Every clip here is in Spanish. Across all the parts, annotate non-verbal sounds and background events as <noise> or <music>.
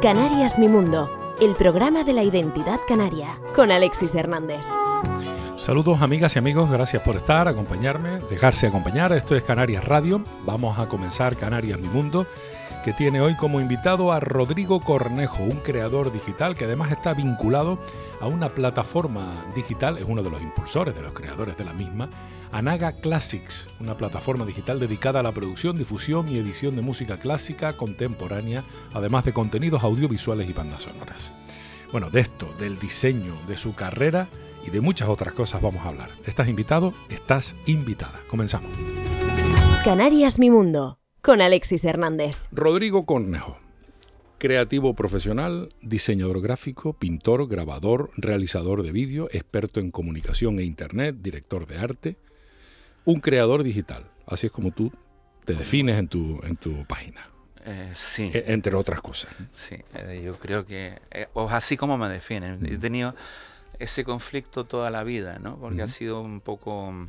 Canarias Mi Mundo, el programa de la identidad canaria, con Alexis Hernández. Saludos amigas y amigos, gracias por estar, acompañarme, dejarse acompañar. Esto es Canarias Radio. Vamos a comenzar Canarias Mi Mundo, que tiene hoy como invitado a Rodrigo Cornejo, un creador digital que además está vinculado a una plataforma digital, es uno de los impulsores, de los creadores de la misma, Anaga Classics, una plataforma digital dedicada a la producción, difusión y edición de música clásica contemporánea, además de contenidos audiovisuales y bandas sonoras. Bueno, de esto, del diseño, de su carrera y de muchas otras cosas vamos a hablar. ¿Estás invitado? Estás invitada. Comenzamos. Canarias Mi Mundo, con Alexis Hernández. Rodrigo Cornejo, creativo profesional, diseñador gráfico, pintor, grabador, realizador de vídeo, experto en comunicación e internet, director de arte, un creador digital. Así es como tú te defines en tu, en tu página. Eh, sí. E- entre otras cosas. Sí, eh, yo creo que, eh, o así como me definen, he tenido ese conflicto toda la vida, ¿no? Porque ha sido un poco mm,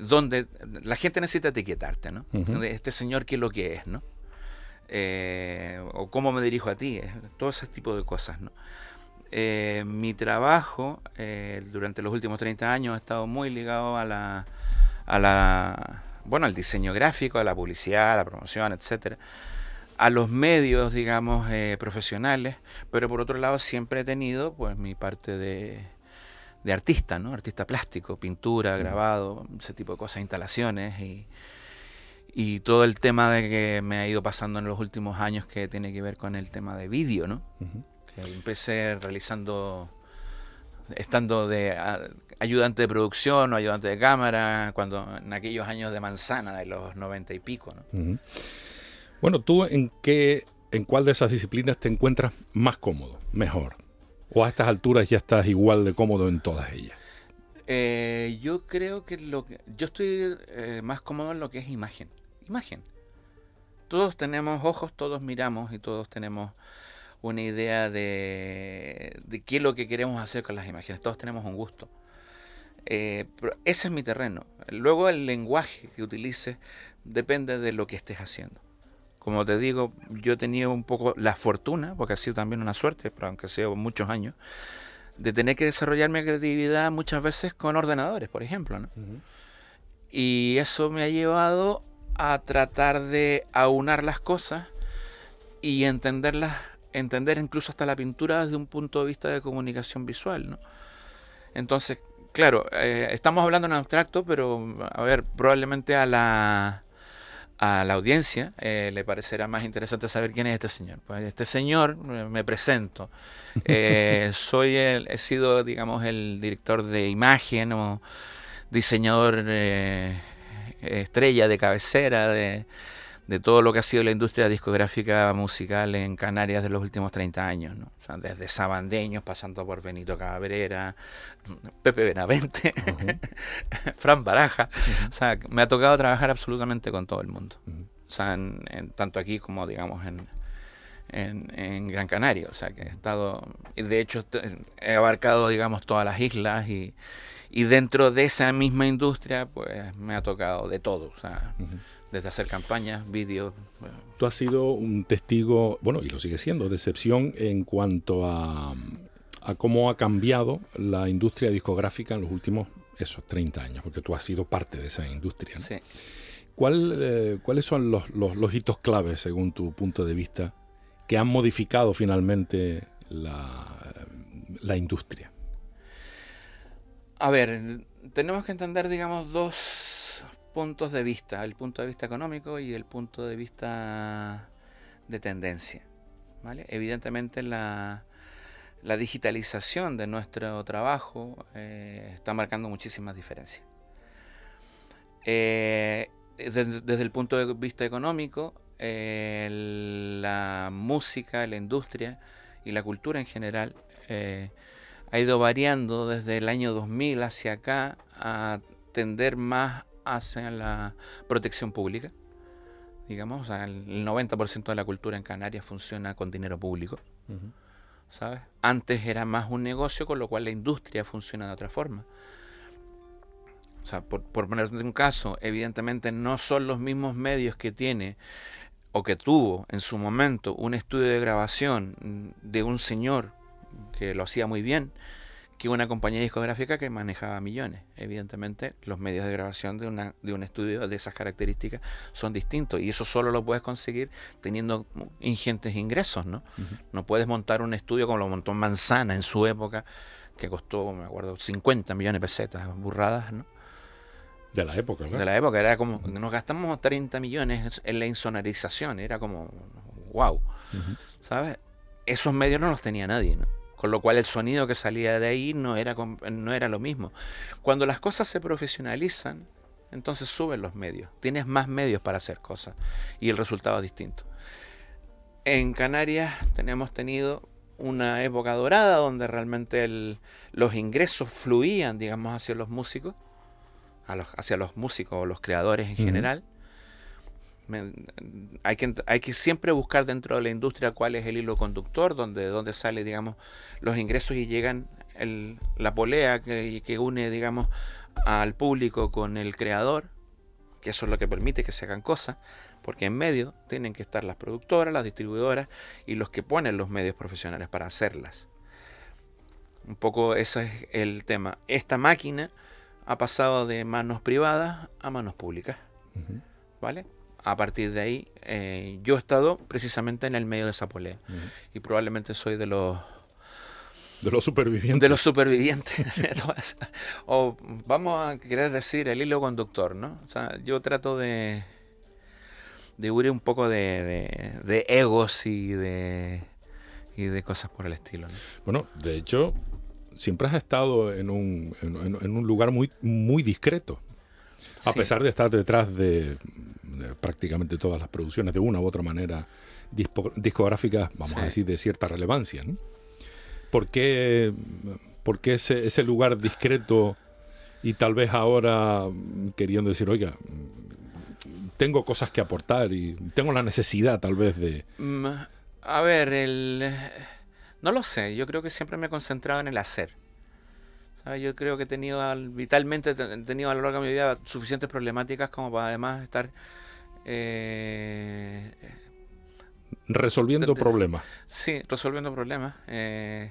donde la gente necesita etiquetarte, ¿no? Ujú. De Este señor qué es lo que es, ¿no? Eh, o cómo me dirijo a ti, eh, todo ese tipo de cosas, ¿no? Eh, mi trabajo eh, durante los últimos 30 años ha estado muy ligado a la, a la, bueno, al diseño gráfico, a la publicidad, a la promoción, etcétera, a los medios, digamos, eh, profesionales, pero por otro lado siempre he tenido, pues, mi parte de, de artista, ¿no? Artista plástico, pintura, grabado, ese tipo de cosas, instalaciones y, y todo el tema de que me ha ido pasando en los últimos años que tiene que ver con el tema de vídeo, ¿no? Ujú. que empecé realizando, estando de a- ayudante de producción o ayudante de cámara, cuando en aquellos años de manzana, de los noventa y pico. ¿no? Bueno, ¿tú en qué, en cuál de esas disciplinas te encuentras más cómodo, mejor? ¿O a estas alturas ya estás igual de cómodo en todas ellas? Eh, yo creo que lo que yo estoy eh, más cómodo en lo que es imagen. Imagen. Todos tenemos ojos, todos miramos y todos tenemos una idea de, de qué es lo que queremos hacer con las imágenes. Todos tenemos un gusto. Eh, pero ese es mi terreno. Luego el lenguaje que utilices depende de lo que estés haciendo. Como te digo, yo he tenido un poco la fortuna, porque ha sido también una suerte, pero aunque sea muchos años, de tener que desarrollar mi creatividad muchas veces con ordenadores, por ejemplo. ¿no? Y eso me ha llevado a tratar de aunar las cosas y entenderlas, entender incluso hasta la pintura desde un punto de vista de comunicación visual. ¿no? Entonces, claro, eh, estamos hablando en abstracto, pero a ver, probablemente a la, a la audiencia eh, le parecerá más interesante saber quién es este señor. Pues este señor, eh, me presento, eh, <laughs> soy el, he sido, digamos, el director de imagen o diseñador eh, estrella de cabecera de, de todo lo que ha sido la industria discográfica musical en Canarias de los últimos 30 años, ¿no? O sea, desde Sabandeños, pasando por Benito Cabrera, Pepe Benavente, <laughs> Fran Baraja. O sea, me ha tocado trabajar absolutamente con todo el mundo. O sea, en- en- tanto aquí como, digamos, en, en, en Gran Canaria. O sea, que he estado, y de hecho, he abarcado, digamos, todas las islas y, y dentro de esa misma industria, pues me ha tocado de todo. O sea. Desde hacer campañas, vídeos. Tú has sido un testigo, bueno, y lo sigue siendo, de excepción en cuanto a, a cómo ha cambiado la industria discográfica en los últimos, esos 30 años, porque tú has sido parte de esa industria. ¿no? sí. ¿Cuál, eh, ¿Cuáles son los, los- los hitos claves, según tu punto de vista, que han modificado finalmente la, la industria? A ver, tenemos que entender, digamos, dos puntos de vista, el punto de vista económico y el punto de vista de tendencia. ¿vale? Evidentemente la, digitalización de nuestro trabajo eh, está marcando muchísimas diferencias. Eh, desde, el punto de vista económico, eh, la música, la industria y la cultura en general ha ido variando desde el año 2000 hacia acá a tender más hacia la protección pública. Digamos, o sea, el 90% de la cultura en Canarias funciona con dinero público. ¿sabes? Antes era más un negocio, con lo cual la industria funciona de otra forma. O sea, por, por ponerte un caso, evidentemente no son los mismos medios que tiene o que tuvo en su momento un estudio de grabación de un señor que lo hacía muy bien, que una compañía discográfica que manejaba millones. Evidentemente, los medios de grabación de, una, de un estudio de esas características son distintos y eso solo lo puedes conseguir teniendo ingentes ingresos, ¿no? No puedes montar un estudio como lo montó Manzana en su época, que costó, me acuerdo, 50 millones de pesetas, burradas, ¿no? De la época, ¿no? De la época, era como, nos gastamos 30 millones en la insonorización, era como, wow, ¿sabes? Esos medios no los tenía nadie, ¿no? Con lo cual el sonido que salía de ahí no era, no era lo mismo. Cuando las cosas se profesionalizan, entonces suben los medios, tienes más medios para hacer cosas y el resultado es distinto. En Canarias tenemos tenido una época dorada donde realmente los ingresos fluían, digamos, hacia los músicos, hacia los músicos o los creadores en general hay, que, hay que siempre buscar dentro de la industria cuál es el hilo conductor, donde, donde sale, digamos, los ingresos y llegan la polea que, que une, digamos, al público con el creador, que eso es lo que permite que se hagan cosas, porque en medio tienen que estar las productoras, las distribuidoras y los que ponen los medios profesionales para hacerlas. Un poco ese es el tema. Esta máquina ha pasado de manos privadas a manos públicas. ¿Vale? A partir de ahí, eh, yo he estado precisamente en el medio de esa polea. Y probablemente soy de los... De los supervivientes. De los supervivientes. <laughs> o vamos a querer decir el hilo conductor, ¿no? O sea, yo trato de, de huir un poco de, de, egos y de, y de cosas por el estilo. Bueno, de hecho, siempre has estado en un, en, un lugar muy, muy discreto. A pesar de estar detrás de, prácticamente todas las producciones de una u otra manera discográficas, vamos a decir, de cierta relevancia. ¿no? ¿Por qué, ese, ese, lugar discreto y tal vez ahora queriendo decir, oiga, tengo cosas que aportar y tengo la necesidad tal vez de... Mm, a ver, el... no lo sé, yo creo que siempre me he concentrado en el hacer. Yo creo que he tenido, vitalmente, he tenido a lo largo de mi vida suficientes problemáticas como para además estar eh, resolviendo problemas. Sí, resolviendo problemas. Eh,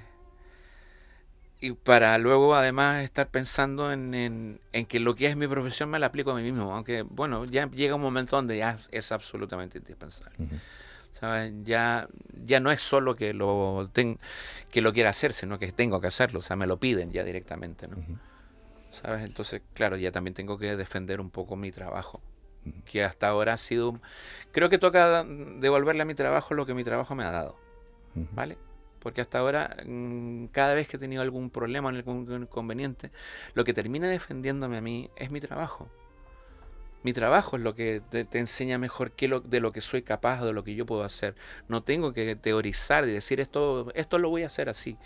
y para luego además estar pensando en, que lo que es mi profesión me la aplico a mí mismo. Aunque, bueno, ya llega un momento donde ya es absolutamente indispensable. Ya, ya no es solo que lo, que lo quiera hacer, sino que tengo que hacerlo. O sea, me lo piden ya directamente. ¿no? ¿Sabes? Entonces, claro, ya también tengo que defender un poco mi trabajo que hasta ahora ha sido... Creo que toca devolverle a mi trabajo lo que mi trabajo me ha dado, ¿vale? Porque hasta ahora, mm, cada vez que he tenido algún problema o algún inconveniente, lo que termina defendiéndome a mí es mi trabajo. Mi trabajo es lo que te, enseña mejor qué lo, de lo que soy capaz, de lo que yo puedo hacer. No tengo que teorizar y decir esto, esto lo voy a hacer así,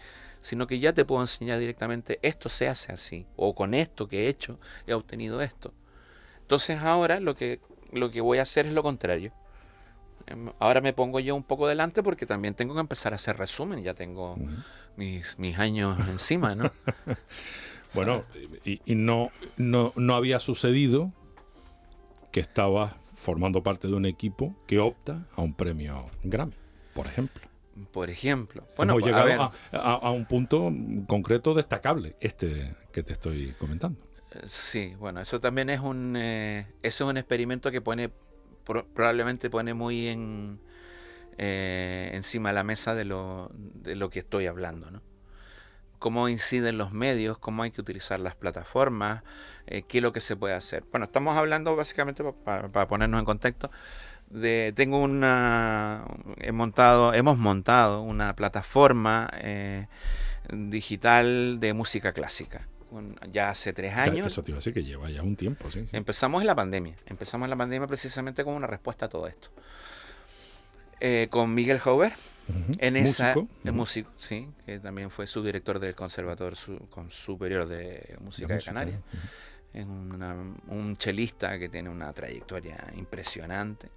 sino que ya te puedo enseñar directamente esto se hace así, o con esto que he hecho he obtenido esto. Entonces ahora lo que, lo que voy a hacer es lo contrario. Em, ahora me pongo yo un poco delante porque también tengo que empezar a hacer resumen, ya tengo mis, mis, años encima, ¿no? <laughs> bueno, y, no, no, no había sucedido que estabas formando parte de un equipo que opta a un premio Grammy, por ejemplo. Por ejemplo. Bueno, Hemos llegado a, a, un punto concreto destacable, este que te estoy comentando. Sí, bueno, eso también es un, eh, es un experimento que pone, probablemente pone muy en, eh, encima de la mesa de lo, de lo que estoy hablando, ¿no? Cómo inciden los medios, cómo hay que utilizar las plataformas, eh, qué es lo que se puede hacer. Bueno, estamos hablando básicamente, para, ponernos en contexto, de, tengo una, he montado, hemos montado una plataforma digital de música clásica ya hace tres años. Eso te iba a decir que lleva ya un tiempo, sí. Empezamos en la pandemia. Empezamos en la pandemia precisamente como una respuesta a todo esto. Eh, con Miguel Hauber, en esa ¿Músico? músico, sí, que también fue subdirector del Conservatorio Superior de Música de, Canarias. Es un chelista que tiene una trayectoria impresionante,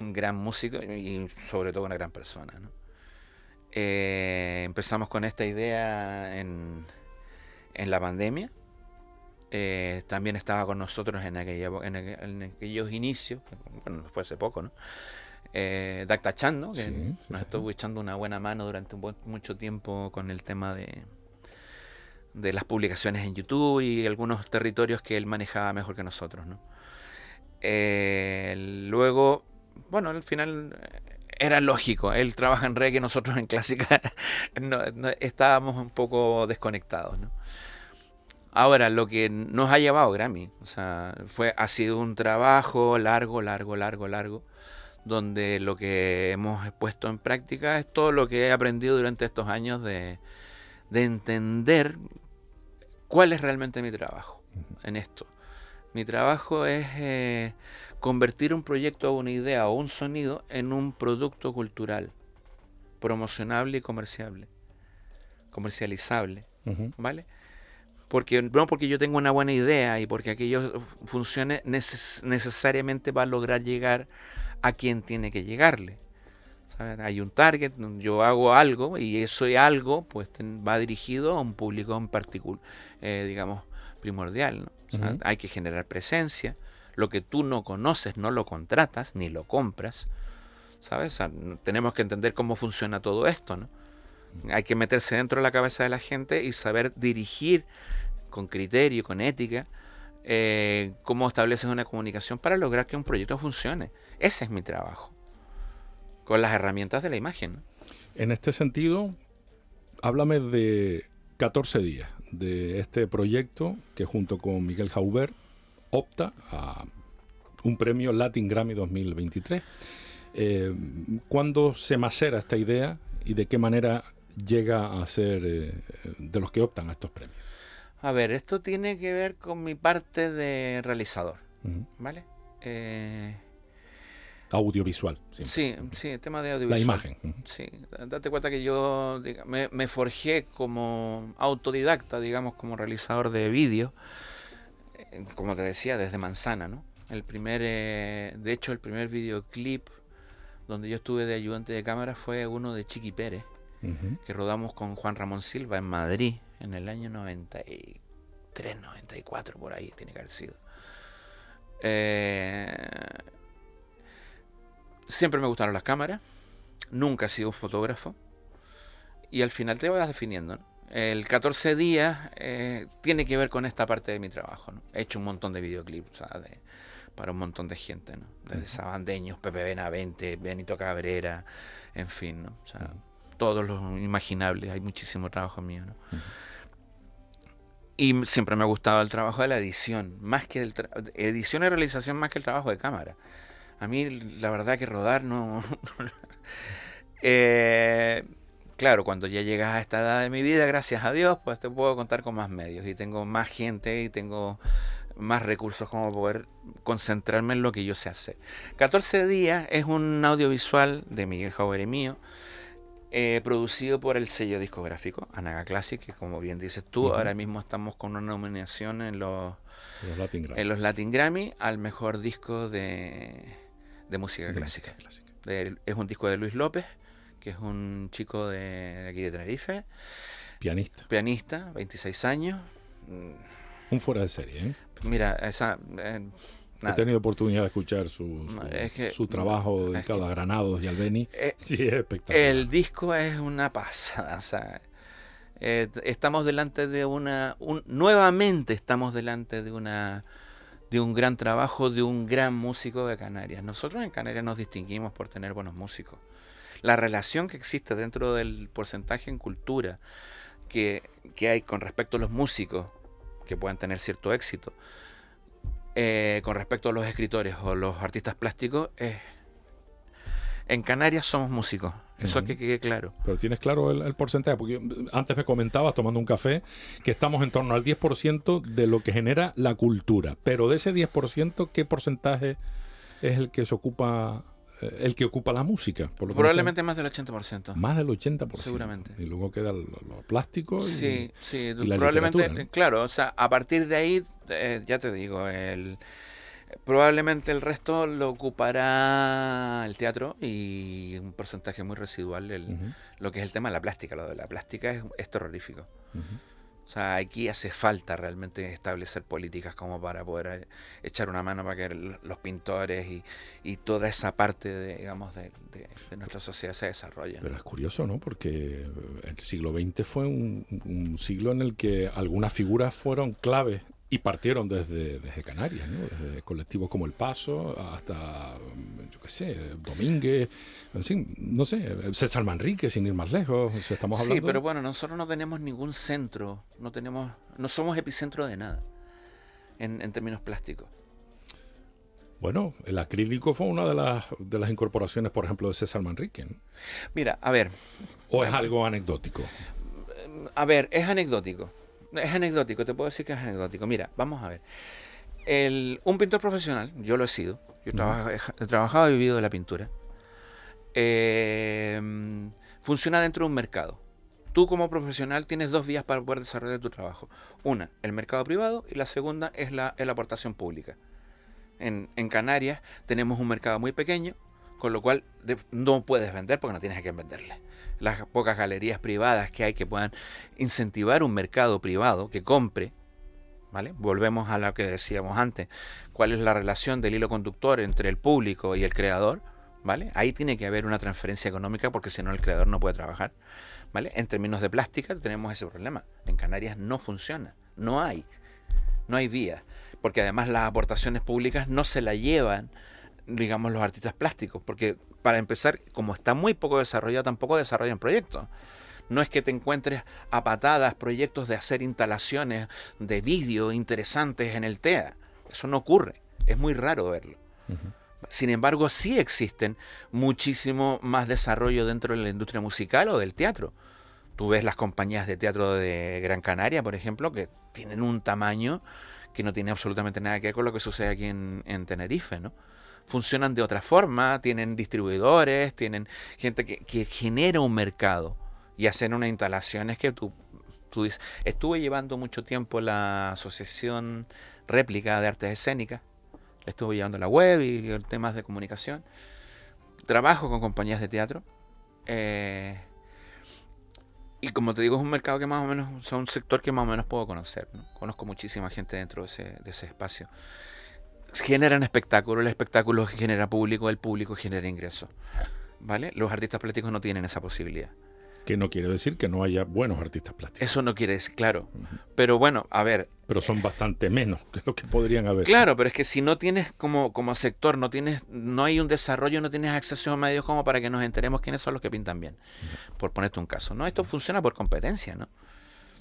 un gran músico y sobre todo una gran persona. Eh, empezamos con esta idea en, en la pandemia. Eh, también estaba con nosotros en, aquella, en, aqu- en aquellos inicios, bueno, fue hace poco, ¿no? Eh, Dacta Chan, ¿no? Que Sí, sí, nos estuvo echando una buena mano durante un buen- mucho tiempo con el tema de, de las publicaciones en YouTube y algunos territorios que él manejaba mejor que nosotros, ¿no? Eh, luego, bueno, al final eh, era lógico, él trabaja en reggae, nosotros en clásica <laughs> no- no- estábamos un poco desconectados, ¿no? Ahora, lo que nos ha llevado Grammy, o sea, fue, ha sido un trabajo largo, largo, largo, largo, donde lo que hemos puesto en práctica es todo lo que he aprendido durante estos años de, de entender cuál es realmente mi trabajo en esto. Mi trabajo es eh, convertir un proyecto o una idea o un sonido en un producto cultural, promocionable y comerciable, comercializable. ¿vale? Porque no porque yo tenga una buena idea y porque aquello funcione neces- necesariamente va a lograr llegar a quien tiene que llegarle. ¿sabes? Hay un target, yo hago algo y eso algo pues va dirigido a un público en particular, digamos, primordial. ¿no? O sea, Ujú. Hay que generar presencia. Lo que tú no conoces no lo contratas ni lo compras. ¿Sabes? O sea, n- tenemos que entender cómo funciona todo esto, ¿no? Hay que meterse dentro de la cabeza de la gente y saber dirigir con criterio, con ética, eh, cómo estableces una comunicación para lograr que un proyecto funcione. Ese es mi trabajo. Con las herramientas de la imagen. En este sentido, háblame de 14 días de este proyecto que junto con Miguel Jauber opta a un premio Latin Grammy 2023. Eh, ¿Cuándo se macera esta idea y de qué manera llega a ser eh, de los que optan a estos premios? A ver, esto tiene que ver con mi parte de realizador. ¿vale? Eh, Audiovisual. siempre. sí, sí, el tema de La audiovisual. imagen. Ujú. Sí, date cuenta que yo diga- me, me forjé como autodidacta, digamos, como realizador de vídeo, eh, como te decía, desde Manzana, ¿no? El primer, eh, de hecho, el primer videoclip donde yo estuve de ayudante de cámara fue uno de Chiqui Pérez, que rodamos con Juan Ramón Silva en Madrid en el año 93, 94, por ahí tiene que haber sido. Eh, siempre me gustaron las cámaras, nunca he sido un fotógrafo y al final te vas definiendo. ¿no? El 14 días eh, tiene que ver con esta parte de mi trabajo. ¿no? He hecho un montón de videoclips de- para un montón de gente, ¿no? desde Sabandeños, Pepe Benavente, Benito Cabrera, en fin, ¿no? o sea, todos los imaginables. Hay muchísimo trabajo mío. ¿no? Y siempre me ha gustado el trabajo de la edición, más que el edición y realización más que el trabajo de cámara. A mí la verdad que rodar no... <laughs> Eh, claro, cuando ya llegas a esta edad de mi vida, gracias a Dios, pues te puedo contar con más medios y tengo más gente y tengo más recursos como poder concentrarme en lo que yo sé hacer. 14 días es un audiovisual de Miguel Jauber y mío, eh, producido por el sello discográfico Anaga Classic, que como bien dices tú, ahora mismo estamos con una nominación en los, Los Latin en los Latin Grammy al mejor disco de, de música De clásica. música clásica. De- es un disco de Luis López, que es un chico de, de aquí de Tenerife, Pianista. pianista, 26 años. Mm, Un fuera de serie, ¿eh? Mira, esa... eh, He tenido oportunidad de escuchar su, su, No, es que- su trabajo es dedicado que- a Granados y Albeni. Eh, <laughs> Sí, es espectacular. El disco es una pasada, o sea, eh, estamos delante de una, un- nuevamente estamos delante de una, de un gran trabajo de un gran músico de Canarias. Nosotros en Canarias nos distinguimos por tener buenos músicos. La relación que existe dentro del porcentaje en cultura que, que hay con respecto a los músicos que puedan tener cierto éxito, eh, con respecto a los escritores o los artistas plásticos, es en Canarias somos músicos, eso que quede claro. Pero tienes claro el, el porcentaje, porque antes me comentabas tomando un café que estamos en torno al 10% de lo que genera la cultura. Pero de ese 10%, ¿qué porcentaje es el que se ocupa, eh, el que ocupa la música? Por lo tanto, Probablemente más del 80%. más del 80%. Seguramente. Y luego queda lo, lo plástico. y- Sí, sí, y la probablemente, claro, o sea, a partir de ahí, eh, ya te digo, el, Probablemente el resto lo ocupará el teatro y un porcentaje muy residual el, lo que es el tema de la plástica. Lo de la plástica es, es terrorífico. O sea, aquí hace falta realmente establecer políticas como para poder eh, echar una mano para que los pintores y, toda esa parte, de, digamos, de, nuestra sociedad se desarrolle. Pero es curioso, ¿no? Porque el siglo XX fue un siglo en el que algunas figuras fueron claves y partieron desde, desde Canarias, ¿no? desde colectivos como El Paso hasta, yo qué sé, Domínguez, no sé, César Manrique, sin ir más lejos, estamos hablando. Sí, pero bueno, nosotros no tenemos ningún centro, no tenemos, no somos epicentro de nada en, términos plásticos. Bueno, el acrílico fue una de las, de las incorporaciones, por ejemplo, de César Manrique. Mira, a ver. ¿O es algo anecdótico? A ver, es anecdótico es anecdótico, te puedo decir que es anecdótico. Mira, vamos a ver. El, un pintor profesional, yo lo he sido, yo he, trabajado y vivido de la pintura, em, funciona dentro de un mercado. Tú como profesional tienes dos vías para poder desarrollar tu trabajo. Una, el mercado privado y la segunda es la, aportación pública. En, en, Canarias tenemos un mercado muy pequeño, con lo cual no puedes vender porque no tienes a quién venderle las pocas galerías privadas que hay que puedan incentivar un mercado privado que compre, ¿vale? Volvemos a lo que decíamos antes, cuál es la relación del hilo conductor entre el público y el creador, ¿vale? Ahí tiene que haber una transferencia económica porque si no el creador no puede trabajar, ¿vale? En términos de plástica tenemos ese problema. En Canarias no funciona, no hay, no hay vía, porque además las aportaciones públicas no se la llevan digamos, los artistas plásticos, porque para empezar, como está muy poco desarrollado, tampoco desarrollan proyectos. No es que te encuentres a patadas proyectos de hacer instalaciones de vídeo interesantes en el TEA. Eso no ocurre. Es muy raro verlo. Sin embargo, sí existen muchísimo más desarrollo dentro de la industria musical o del teatro. Tú ves las compañías de teatro de Gran Canaria, por ejemplo, que tienen un tamaño que no tiene absolutamente nada que ver con lo que sucede aquí en, en Tenerife, ¿no? Funcionan de otra forma, tienen distribuidores, tienen gente que, genera un mercado y hacen unas instalaciones que tú, tú dices, estuve llevando mucho tiempo la asociación réplica de artes escénicas, estuve llevando la web y temas de comunicación, trabajo con compañías de teatro. Eh, y como te digo, es un mercado que más o menos, es un sector que más o menos puedo conocer. Conozco muchísima gente dentro de ese, de ese espacio generan espectáculo, el espectáculo genera público, el público genera ingresos. ¿Vale? Los artistas plásticos no tienen esa posibilidad. Que no quiere decir que no haya buenos artistas plásticos. Eso no quiere decir, claro. Pero bueno, a ver. Pero son bastante menos que lo que podrían haber. Claro, pero es que si no tienes como, como sector, no tienes, no hay un desarrollo, no tienes acceso a medios como para que nos enteremos quiénes son los que pintan bien. Por ponerte un caso. No, esto funciona por competencia, ¿no?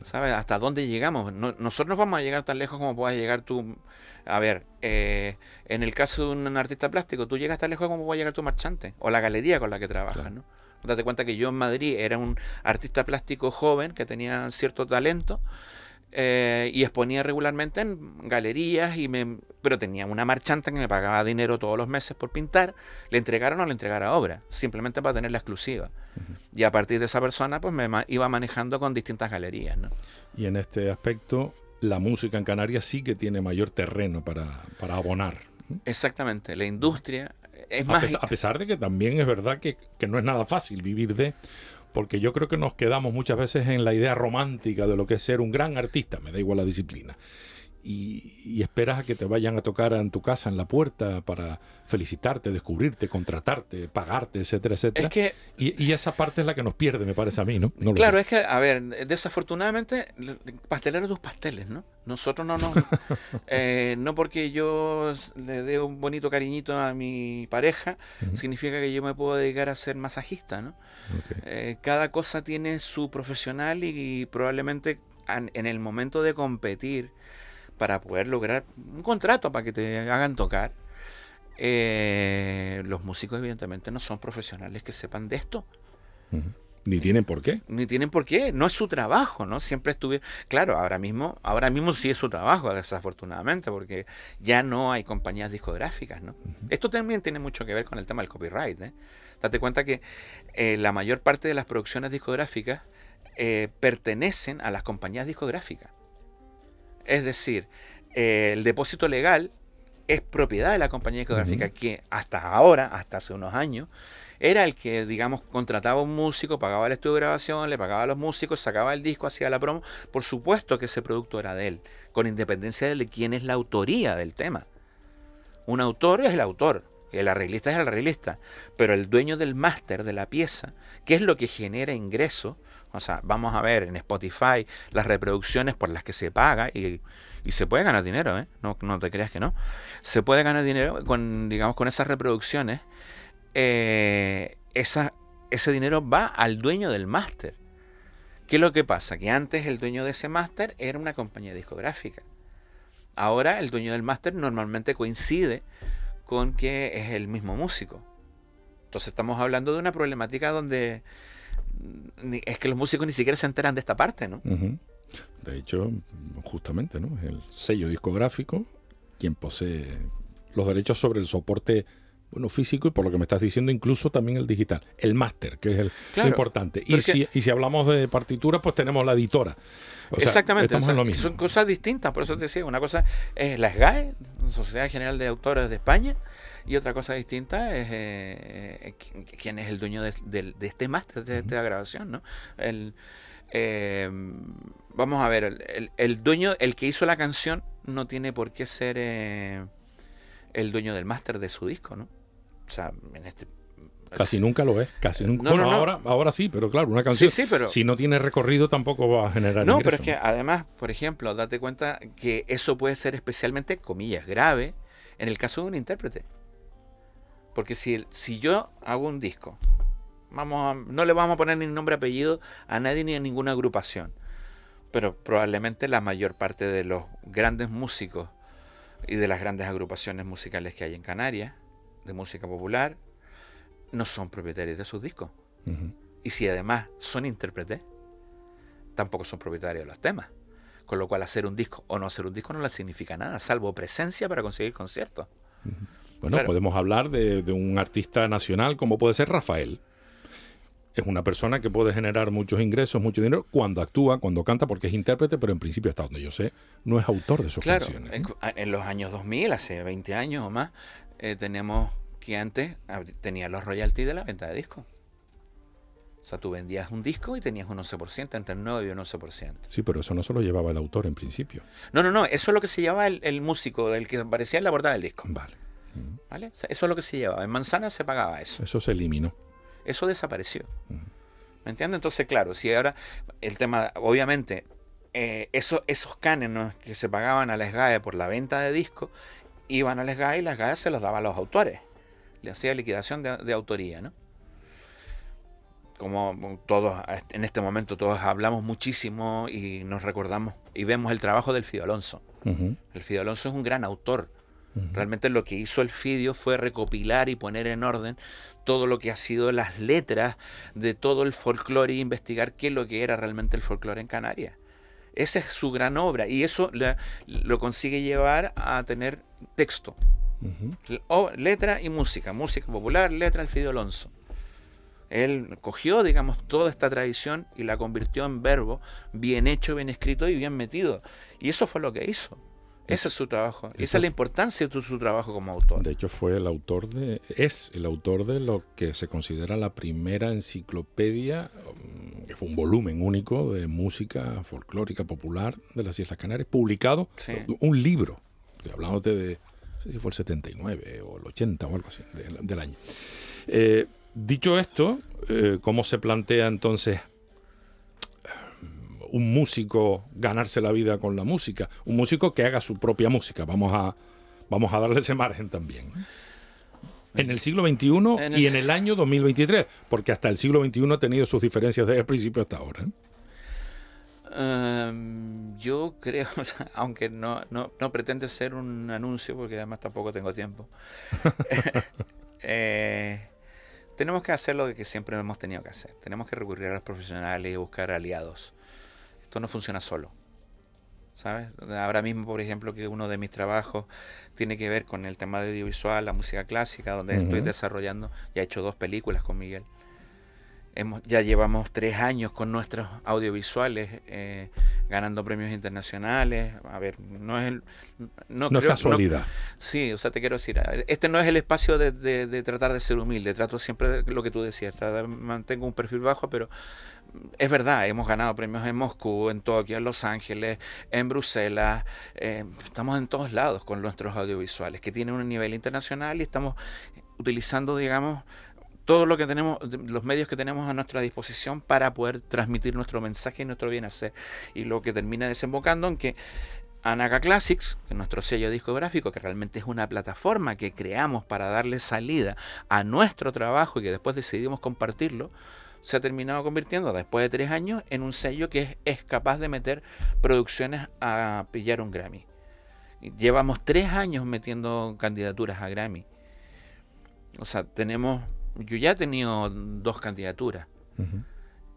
¿Sabes? ¿Hasta dónde llegamos? nosotros no vamos a llegar tan lejos como puedas llegar tú. A ver, eh, en el caso de un artista plástico, tú llegas tan lejos como puede llegar tu marchante o la galería con la que trabajas, ¿no? Date cuenta que yo en Madrid era un artista plástico joven que tenía cierto talento eh, y exponía regularmente en galerías, y me, pero tenía una marchante que me pagaba dinero todos los meses por pintar, le entregaron o no le entregara obra, simplemente para tener la exclusiva. Y a partir de esa persona, pues me iba manejando con distintas galerías. ¿no? Y en este aspecto, la música en Canarias sí que tiene mayor terreno para, abonar. Exactamente, la industria es más... A pesar, de que también es verdad que, que no es nada fácil vivir de porque yo creo que nos quedamos muchas veces en la idea romántica de lo que es ser un gran artista, me da igual la disciplina. Y, esperas a que te vayan a tocar en tu casa, en la puerta, para felicitarte, descubrirte, contratarte, pagarte, etcétera, etcétera. y, esa parte es la que nos pierde, me parece a mí, ¿no? claro, es que, a ver, desafortunadamente, pastelero tus pasteles, ¿no? Nosotros no, no. <laughs> Eh, no porque yo le dé un bonito cariñito a mi pareja, significa que yo me puedo dedicar a ser masajista, ¿no? Eh, cada cosa tiene su profesional y, probablemente en el momento de competir para poder lograr un contrato para que te hagan tocar, eh, los músicos evidentemente no son profesionales que sepan de esto. Ni tienen por qué. Ni tienen por qué. No es su trabajo, ¿no? Siempre estuvieron. Claro, ahora mismo, ahora mismo sí es su trabajo, desafortunadamente, porque ya no hay compañías discográficas, ¿no? Esto también tiene mucho que ver con el tema del copyright, ¿eh? Date cuenta que eh, la mayor parte de las producciones discográficas eh, pertenecen a las compañías discográficas. Es decir, el depósito legal es propiedad de la compañía discográfica que hasta ahora, hasta hace unos años, era el que, digamos, contrataba a un músico, pagaba el estudio de grabación, le pagaba a los músicos, sacaba el disco, hacía la promo. Por supuesto que ese producto era de él, con independencia de quién es la autoría del tema. Un autor es el autor, el arreglista es el arreglista, pero el dueño del máster de la pieza, que es lo que genera ingreso, o sea, vamos a ver en Spotify las reproducciones por las que se paga y, se puede ganar dinero, ¿eh? No, no te creas que no. Se puede ganar dinero con, digamos, con esas reproducciones eh, ese dinero va al dueño del máster. ¿Qué es lo que pasa? Que antes el dueño de ese máster era una compañía discográfica. Ahora el dueño del máster normalmente coincide con que es el mismo músico. Entonces estamos hablando de una problemática donde es que los músicos ni siquiera se enteran de esta parte, ¿no? De hecho, justamente, ¿no? El sello discográfico quien posee los derechos sobre el soporte bueno, físico y por lo que me estás diciendo, incluso también el digital, el máster, que es el, lo importante. Y si, y si hablamos de partitura, pues tenemos la editora. Exactamente, son cosas distintas, por eso te decía, una cosa es la SGAE, Sociedad General de Autores de España, y otra cosa distinta es eh, quién es el dueño de, este máster, de, esta grabación, ¿no? El, eh, vamos a ver, el, dueño, el que hizo la canción, no tiene por qué ser eh, el dueño del máster de su disco, ¿no? O sea, en este Casi nunca lo es, casi nunca. bueno, Ahora, ahora sí, pero claro, una canción, si no tiene recorrido tampoco va a generar No, pero es que además, por ejemplo, date cuenta que eso puede ser especialmente, comillas, grave en el caso de un intérprete. Porque si, si yo hago un disco, vamos no le vamos a poner ni nombre apellido a nadie ni a ninguna agrupación, pero probablemente la mayor parte de los grandes músicos y de las grandes agrupaciones musicales que hay en Canarias, de música popular, no son propietarios de sus discos. Y si además son intérpretes, tampoco son propietarios de los temas. Con lo cual hacer un disco o no hacer un disco no le significa nada, salvo presencia para conseguir conciertos. Bueno, podemos hablar de, de, un artista nacional como puede ser Rafael. Es una persona que puede generar muchos ingresos, mucho dinero cuando actúa, cuando canta, porque es intérprete, pero en principio, hasta donde yo sé, no es autor de sus claro, canciones. En, en los años 2000, hace 20 años o más, eh, tenemos que antes tenía los royalties de la venta de discos. O sea, tú vendías un disco y tenías un 11%, entre el 9 y un 11%. Sí, pero eso no se lo llevaba el autor en principio. No, no, no, eso es lo que se llevaba el, músico, el que aparecía en la portada del disco. Vale. ¿Vale? eso es lo que se llevaba. En Manzana se pagaba eso. Eso se eliminó. Eso desapareció. ¿Me entiendes? Entonces, claro, si ahora el tema, obviamente, eh, eso, esos cánones que se pagaban a la SGAE por la venta de discos, iban a las GAE y las GAE se los daba a los autores. Le hacía liquidación de, autoría, ¿no? Como todos, en este momento todos hablamos muchísimo y nos recordamos y vemos el trabajo del Fido Alonso. El Fido Alonso es un gran autor. Realmente lo que hizo el Fidio fue recopilar y poner en orden todo lo que ha sido las letras de todo el folclore e investigar qué es lo que era realmente el folclore en Canarias. Esa es su gran obra y eso lo consigue llevar a tener texto. o, letra y música. Música popular, letra Fidio Alonso. Él cogió, digamos, toda esta tradición y la convirtió en verbo bien hecho, bien escrito y bien metido. Y eso fue lo que hizo. Ese es su trabajo. Esa es la importancia de su trabajo como autor. De hecho, fue el autor de, es el autor de lo que se considera la primera enciclopedia, um, que fue un volumen único de música folclórica popular de las Islas Canarias, publicado, un libro, hablándote de, si fue el 79 o el 80 o algo así, del año. Eh, dicho esto, eh, ¿cómo se plantea entonces un músico ganarse la vida con la música, un músico que haga su propia música. Vamos a, vamos a darle ese margen también. En el siglo XXI y en el año 2023, porque hasta el siglo XXI ha tenido sus diferencias desde el principio hasta ahora. ¿eh? Em, yo creo, <laughs> aunque no, no, no, pretende ser un anuncio, porque además tampoco tengo tiempo, <laughs> eh, tenemos que hacer lo que siempre hemos tenido que hacer. Tenemos que recurrir a los profesionales y buscar aliados no funciona solo. ¿Sabes? Ahora mismo, por ejemplo, que uno de mis trabajos tiene que ver con el tema de audiovisual, la música clásica, donde estoy desarrollando, ya he hecho dos películas con Miguel. Hemos, ya llevamos tres años con nuestros audiovisuales eh, ganando premios internacionales. A ver, no es el, no, no es casualidad. sí, o sea, te quiero decir, este no es el espacio de, de, tratar de ser humilde. Trato siempre de lo que tú decías, mantengo un perfil bajo, pero es verdad, hemos ganado premios en Moscú, en Tokio, en Los Ángeles, en Bruselas. Eh, estamos en todos lados con nuestros audiovisuales, que tienen un nivel internacional y estamos utilizando, digamos, todo lo que tenemos, los medios que tenemos a nuestra disposición para poder transmitir nuestro mensaje y nuestro bien hacer. Y lo que termina desembocando en que Anaga Classics, que es nuestro sello discográfico, que realmente es una plataforma que creamos para darle salida a nuestro trabajo y que después decidimos compartirlo, se ha terminado convirtiendo después de tres años en un sello que es capaz de meter producciones a pillar un Grammy. Llevamos tres años metiendo candidaturas a Grammy. O sea, tenemos yo ya he tenido dos candidaturas.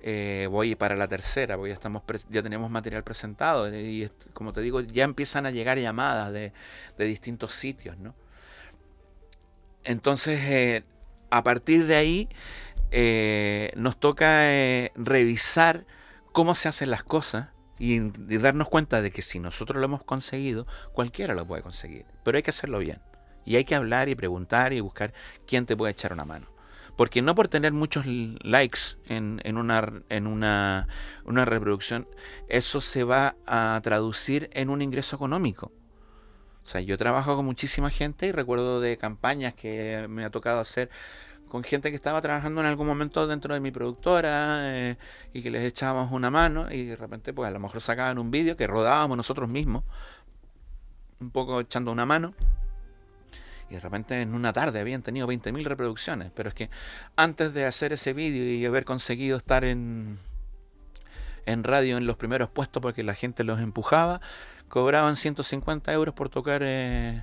Eh, voy para la tercera, porque ya, estamos ya tenemos material presentado. Y como te digo, ya empiezan a llegar llamadas de, distintos sitios. ¿no? Entonces, eh, a partir de ahí, eh, nos toca revisar cómo se hacen las cosas y, y darnos cuenta de que si nosotros lo hemos conseguido, cualquiera lo puede conseguir. Pero hay que hacerlo bien. Y hay que hablar y preguntar y buscar quién te puede echar una mano. Porque no por tener muchos likes en, una, reproducción, eso se va a traducir en un ingreso económico. O sea, yo trabajo con muchísima gente y recuerdo de campañas que me ha tocado hacer con gente que estaba trabajando en algún momento dentro de mi productora eh, y que les echábamos una mano y de repente pues a lo mejor sacaban un vídeo que rodábamos nosotros mismos, un poco echando una mano y de repente en una tarde habían tenido 20.000 reproducciones. Pero es que antes de hacer ese vídeo y haber conseguido estar en, en radio en los primeros puestos porque la gente los empujaba, cobraban 150 euros por tocar eh,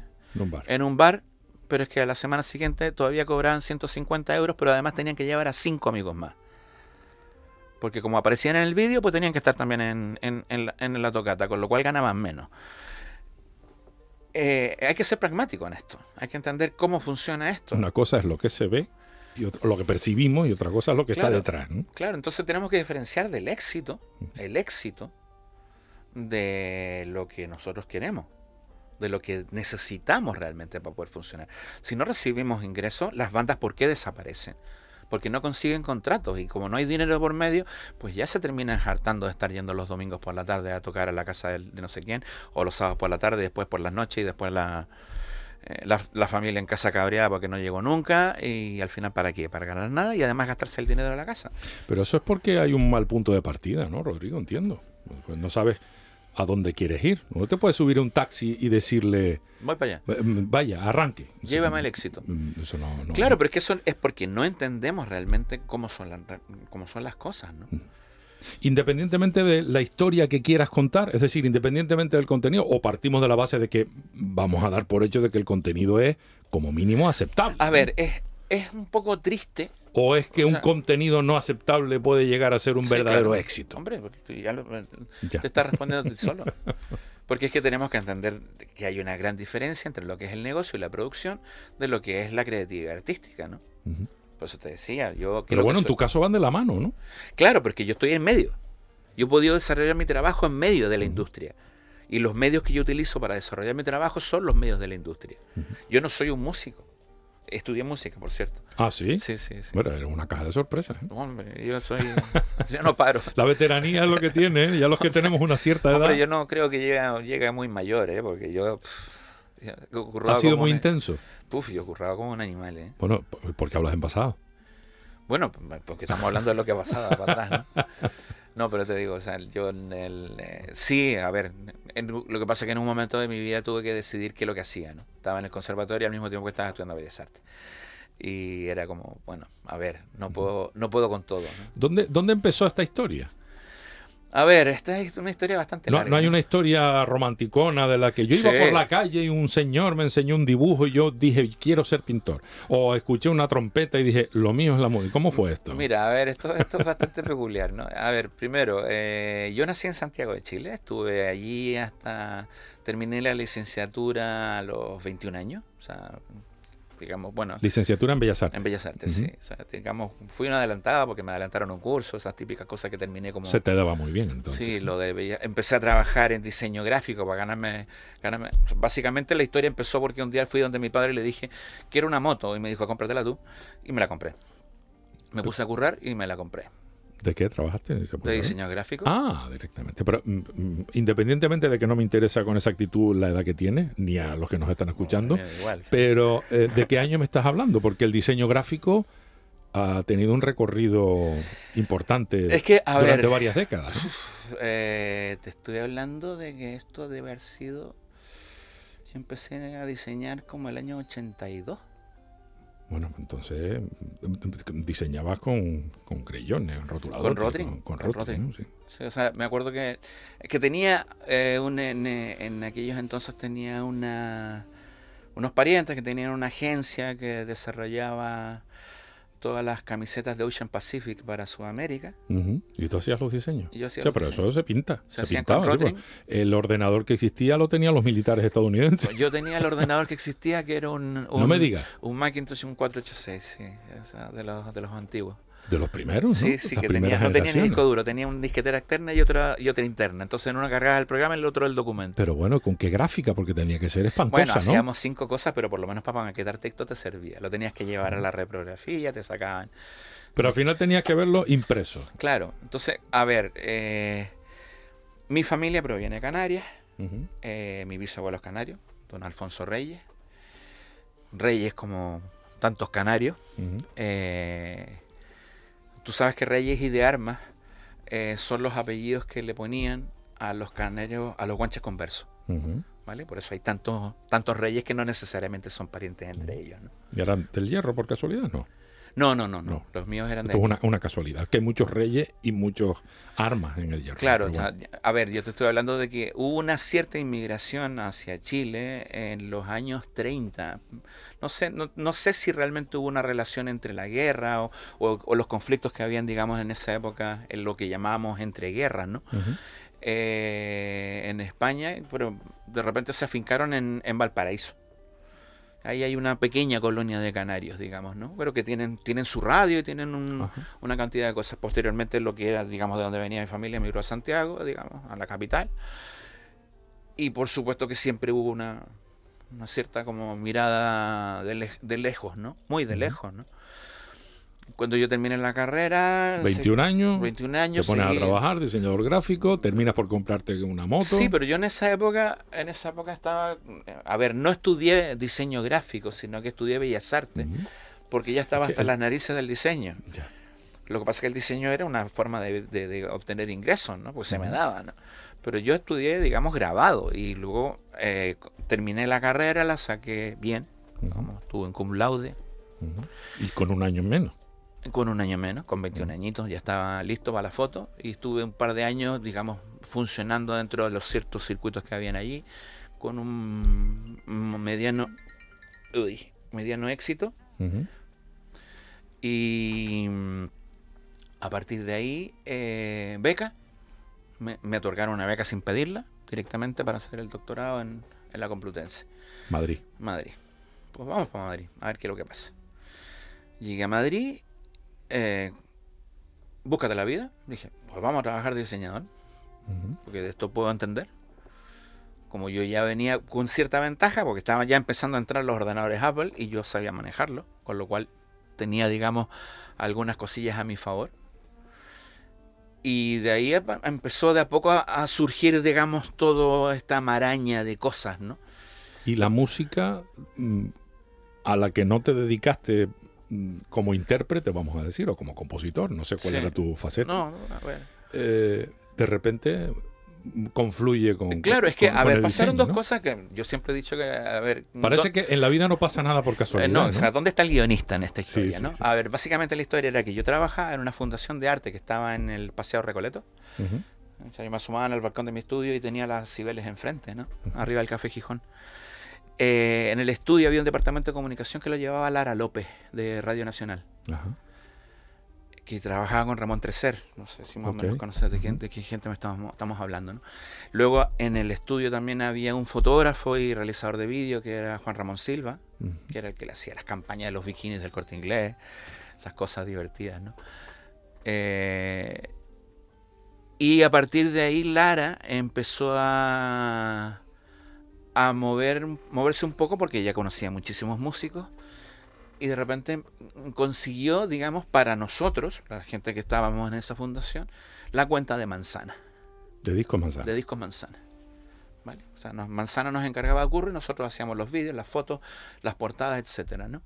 en, un bar. Pero es que a la semana siguiente todavía cobraban 150 euros, pero además tenían que llevar a cinco amigos más. Porque como aparecían en el vídeo, pues tenían que estar también en, en la tocata, con lo cual ganaban menos. Eh, hay que ser pragmático en esto. Hay que entender cómo funciona esto. Una cosa es lo que se ve y lo que percibimos y otra cosa es lo que está detrás. Claro, entonces tenemos que diferenciar del éxito, el éxito, de lo que nosotros queremos, de lo que necesitamos realmente para poder funcionar. Si no recibimos ingresos, las bandas, ¿por qué desaparecen? Porque no consiguen contratos y como no hay dinero por medio, pues ya se terminan hartando de estar yendo los domingos por la tarde a tocar a la casa de, no sé quién, o los sábados por la tarde, después por las noches y después la, eh, la, familia en casa cabreada porque no llegó nunca y al final para qué, para ganar nada y además gastarse el dinero de la casa. Pero eso es porque hay un mal punto de partida, ¿no, Rodrigo? Entiendo. Pues no sabes a dónde quieres ir. No te puedes subir a un taxi y decirle... Voy para allá. Mm, vaya, arranque. Llévame al éxito. Mm, eso no, claro, pero es que eso es porque no entendemos realmente cómo son, cómo son las cosas, ¿no? Mm. Independientemente de la historia que quieras contar, es decir, independientemente del contenido, o partimos de la base de que vamos a dar por hecho de que el contenido es como mínimo aceptable. A ver, es, es un poco triste ¿O es que un contenido no aceptable puede llegar a ser un verdadero éxito? Hombre, ya, te estás respondiendo <laughs> solo. Porque es que tenemos que entender que hay una gran diferencia entre lo que es el negocio y la producción de lo que es la creatividad artística, ¿no? Por eso te decía, yo... Pero bueno, en tu caso van de la mano, ¿no? Claro, porque yo estoy en medio. Yo he podido desarrollar mi trabajo en medio de la industria. Y los medios que yo utilizo para desarrollar mi trabajo son los medios de la industria. Yo no soy un músico. Estudié música, por cierto. Ah, sí. Sí, sí, sí. Bueno, era una caja de sorpresas. ¿eh? Hombre, yo soy. <laughs> yo no paro. La veteranía es lo que tiene, ¿eh? ya los que tenemos una cierta edad. Hombre, yo no creo que llegue, muy mayor, ¿eh? Porque yo. ha sido muy intenso. Puf, yo curraba como un animal, ¿eh? Bueno, ¿por qué hablas en pasado? Bueno, porque estamos hablando de lo que ha pasado para atrás, ¿no? <laughs> No, pero te digo, o sea, yo en el, eh, sí, a ver, lo que pasa es que en un momento de mi vida tuve que decidir qué es lo que hacía, ¿no? Estaba en el conservatorio al mismo tiempo que estaba estudiando Bellas Artes. Y era como, bueno, a ver, no puedo, no puedo con todo. ¿Dónde, ¿Dónde empezó esta historia? A ver, esta es una historia bastante no, larga. No hay una historia romanticona de la que yo iba por la calle y un señor me enseñó un dibujo y yo dije, quiero ser pintor. O escuché una trompeta y dije, lo mío es la música. ¿Cómo fue esto? Mira, a ver, esto, esto es bastante <laughs> peculiar, ¿no? A ver, primero, eh, yo nací en Santiago de Chile, estuve allí hasta terminé la licenciatura a los 21 años, o sea, digamos, bueno. Licenciatura en Bellas Artes. En Bellas Artes, sí. O sea, digamos, fui una adelantada porque me adelantaron un curso, esas típicas cosas que terminé como... Se te daba muy bien, entonces. Sí, lo de empecé a trabajar en diseño gráfico para ganarme, ganarme... Básicamente la historia empezó porque un día fui donde mi padre y le dije, quiero una moto, y me dijo, cómpratela tú, y me la compré. Me puse a currar y me la compré. ¿De qué trabajaste? De diseño gráfico. Ah, directamente. Pero mm, mm, independientemente de que no me interesa con exactitud la edad que tiene, ni a los que nos están escuchando, pero eh, ¿de qué año me estás hablando? Porque el diseño gráfico ha tenido un recorrido importante durante varias décadas. Eh, te estoy hablando de que esto debe haber sido... Yo empecé a diseñar como el año 82. Bueno, entonces diseñabas con, con creyones, rotuladores. Con Rotring. Con, Rotring, sí. O sea, me acuerdo que, que tenía, eh, un, en, en, aquellos entonces tenía una, unos parientes que tenían una agencia que desarrollaba todas las camisetas de Ocean Pacific para Sudamérica. ¿Y tú hacías los diseños? yo hacía sí, pero eso se pinta. Se, pintaba. Pues, el ordenador que existía lo tenían los militares estadounidenses. Yo tenía el ordenador que existía que era un... no me digas. Un Macintosh, un 486, sí, de los, de los antiguos. De los primeros, ¿no? Sí, sí, que tenía, no tenía ni disco duro, tenía una disquetera externa y otra y otra interna. Entonces en una cargaba el programa y en el otro el documento. Pero bueno, ¿con qué gráfica? Porque tenía que ser espantosa, bueno, hacíamos cinco cosas, pero por lo menos para maquetar texto te servía. Lo tenías que llevar a la reprografía, te sacaban... Pero al final tenías que verlo impreso. Claro. Entonces, a ver, eh, mi familia proviene de Canarias. Eh, mi bisabuelo es canario, don Alfonso Reyes. Reyes como tantos canarios. eh, Tú sabes que Reyes y de Armas eh, son los apellidos que le ponían a los canarios, a los guanches conversos. ¿Vale? Por eso hay tantos, tantos reyes que no necesariamente son parientes entre ellos. ¿no? ¿Y eran del hierro por casualidad? No. No, no, no, no. Los míos eran de. Es una, una, casualidad, que hay muchos reyes y muchos armas en el hierro. Claro, a ver, yo te estoy hablando de que hubo una cierta inmigración hacia Chile en los años 30. No sé, no, sé si realmente hubo una relación entre la guerra o, los conflictos que habían, digamos, en esa época, en lo que llamamos entre guerras, ¿no? Eh, en España, pero de repente se afincaron en, en Valparaíso. Ahí hay una pequeña colonia de canarios, digamos, ¿no? Pero que tienen, tienen su radio y tienen una cantidad de cosas. Posteriormente, lo que era, digamos, de donde venía mi familia, migró a Santiago, digamos, a la capital. Y por supuesto que siempre hubo una, una cierta como mirada de, de lejos, ¿no? Muy de lejos, ¿no? cuando yo terminé la carrera. 21 años. 21 años. Te pones a trabajar, diseñador gráfico, terminas por comprarte una moto. Sí, pero yo en esa época, en esa época estaba, a ver, no estudié diseño gráfico, sino que estudié bellas artes, porque ya estaba hasta las narices del diseño. Lo que pasa es que el diseño era una forma de, obtener ingresos, ¿no? Porque se me daba, ¿no? Pero yo estudié, digamos, grabado y luego eh, terminé la carrera, la saqué bien, estuve en cum laude. Y con un año menos. Con un año menos, con 21 añitos, ya estaba listo para la foto y estuve un par de años, digamos, funcionando dentro de los ciertos circuitos que habían allí, con un mediano, mediano éxito. Y a partir de ahí, eh, beca, me, otorgaron una beca sin pedirla, directamente para hacer el doctorado en, en la Complutense. Madrid. Madrid. Pues vamos para Madrid, a ver qué es lo que pasa. Llegué a Madrid eh, búscate la vida. Dije, pues vamos a trabajar de diseñador, porque de esto puedo entender. Como yo ya venía con cierta ventaja, porque estaban ya empezando a entrar los ordenadores Apple y yo sabía manejarlo, con lo cual tenía, digamos, algunas cosillas a mi favor. Y de ahí empezó de a poco a, surgir, digamos, toda esta maraña de cosas, ¿no? Y la música mm, a la que no te dedicaste Mm, como intérprete, vamos a decir, o como compositor, no sé cuál era tu faceta. No, eh, de repente confluye con. Claro, es que, a ver, pasaron dos cosas que yo siempre he dicho que, a ver. Parece que en la vida no pasa nada por casualidad. no, o sea, ¿dónde está el guionista en esta historia, no? A ver, básicamente la historia era que yo trabajaba en una fundación de arte que estaba en el Paseo Recoleto. Yo me asomaba en el balcón de mi estudio y tenía las cibeles enfrente, ¿no? Arriba del Café Gijón. Eh, en el estudio había un departamento de comunicación que lo llevaba Lara López, de Radio Nacional. Que trabajaba con Ramón Trecer. No sé si más o menos conoces de, qué gente me estamos, estamos hablando. ¿no? Luego en el estudio también había un fotógrafo y realizador de vídeo que era Juan Ramón Silva, que era el que le hacía las campañas de los bikinis del corte inglés, esas cosas divertidas, ¿no? Eh, y a partir de ahí Lara empezó a, a mover, moverse un poco porque ya conocía muchísimos músicos y de repente consiguió, digamos, para nosotros, la gente que estábamos en esa fundación, la cuenta de Manzana. De discos Manzana. De discos Manzana. ¿Vale? O sea, Manzana nos encargaba de curro y nosotros hacíamos los vídeos, las fotos, las portadas, etcétera, ¿no?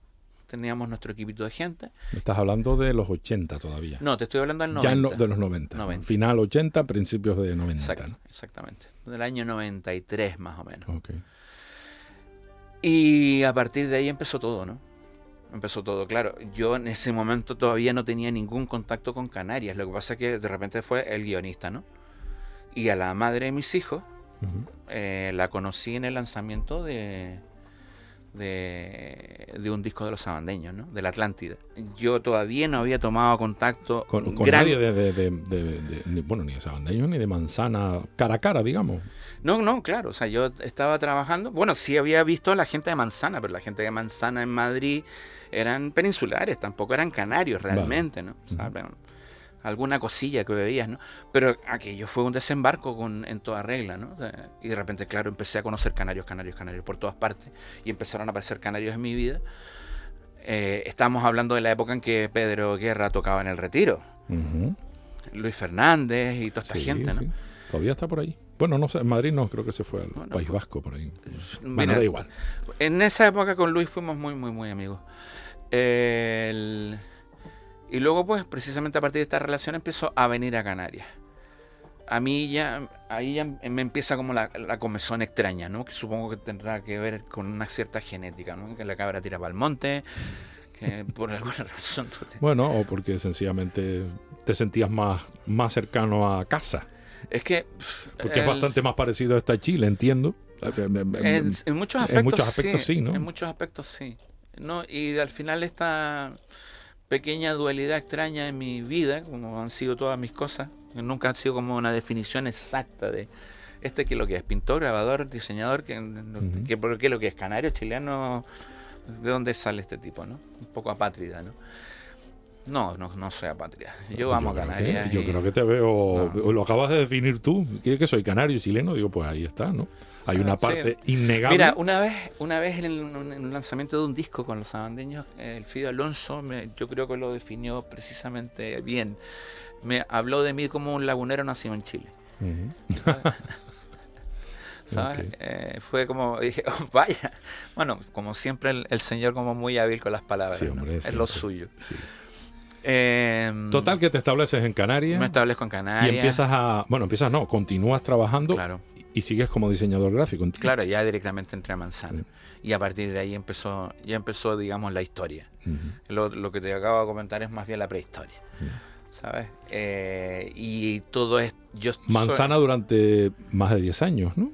Teníamos nuestro equipito de gente. Me estás hablando de los 80 todavía. No, te estoy hablando del 90. Ya de los 90. Final 80, principios de 90. Exactamente. Del año 93 más o menos. Okay. Y a partir de ahí empezó todo, ¿no? Empezó todo, claro. Yo en ese momento todavía no tenía ningún contacto con Canarias. Lo que pasa es que de repente fue el guionista, ¿no? Y a la madre de mis hijos eh, la conocí en el lanzamiento de, de, un disco de los sabandeños, ¿no? De la Atlántida. Yo todavía no había tomado contacto con, nadie de, bueno, ni de sabandeños ni de manzana cara a cara, digamos. No, no, claro. O sea, yo estaba trabajando. Bueno, sí había visto a la gente de manzana, pero la gente de manzana en Madrid eran peninsulares, tampoco eran canarios realmente, ¿no? Alguna cosilla que veías, ¿no? Pero aquello fue un desembarco con, en toda regla, ¿no? Y de repente, claro, empecé a conocer canarios, canarios, canarios por todas partes y empezaron a aparecer canarios en mi vida. Eh, estamos hablando de la época en que Pedro Guerra tocaba en el Retiro. Luis Fernández y toda esta gente, ¿no? Todavía está por ahí. Bueno, no sé, en Madrid no, creo que se fue al País Vasco por ahí. Bueno, da igual. En esa época con Luis fuimos muy, muy, muy amigos. El y luego, pues, precisamente a partir de esta relación empezó a venir a Canarias. A mí ya, ahí ya me empieza como la, la comezón extraña, ¿no? Que supongo que tendrá que ver con una cierta genética, ¿no? Que la cabra tira para el monte, que <laughs> por alguna razón... Bueno, o porque sencillamente te sentías más, más cercano a casa. Es que... Porque es bastante más parecido a esta Chile, entiendo. En, muchos aspectos, en muchos aspectos sí, ¿no? En muchos aspectos sí. ¿no? Y al final esta pequeña dualidad extraña en mi vida, como han sido todas mis cosas, nunca han sido como una definición exacta de este que lo que es pintor, grabador, diseñador, que, qué lo que es canario, chileno, de dónde sale este tipo, ¿no? Un poco apátrida, ¿no? No, no, no soy apátrida. Yo amo Canarias. yo creo que te veo, lo acabas de definir tú, que, que soy canario chileno, digo, pues ahí está, ¿no? Hay una parte innegable. Mira, una vez, una vez en el, lanzamiento de un disco con los sabandeños, el Fido Alonso, yo creo que lo definió precisamente bien. Me habló de mí como un lagunero nacido en Chile. <laughs> ¿Sabes? Eh, fue como, <laughs> dije, oh, vaya. Bueno, como siempre, el, señor como muy hábil con las palabras. es lo suyo. Em, Total que te estableces en Canarias. Me establezco en Canarias. Y empiezas a, bueno, empiezas no, continúas trabajando. Claro y sigues como diseñador gráfico. Claro, ya directamente entré a Manzana. Y a partir de ahí empezó, ya empezó, digamos, la historia. lo, que te acabo de comentar es más bien la prehistoria. ¿Sabes? Eh, y todo es... Yo Manzana durante más de 10 años, ¿no?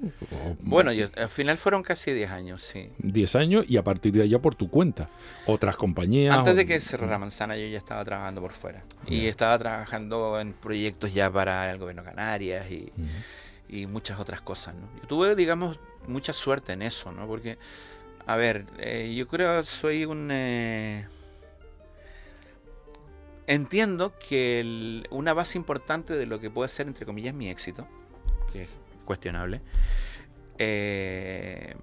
bueno, al final fueron casi 10 años, sí. 10 años y a partir de allá por tu cuenta. Otras compañías. Antes de que cerrara Manzana yo ya estaba trabajando por fuera. Y estaba trabajando en proyectos ya para el gobierno de Canarias y y muchas otras cosas. ¿no? Yo tuve, digamos, mucha suerte en eso, ¿no? Porque, a ver, eh, yo creo que soy un... Eh, entiendo que una base importante de lo que puede ser, entre comillas, mi éxito, que es cuestionable, eh,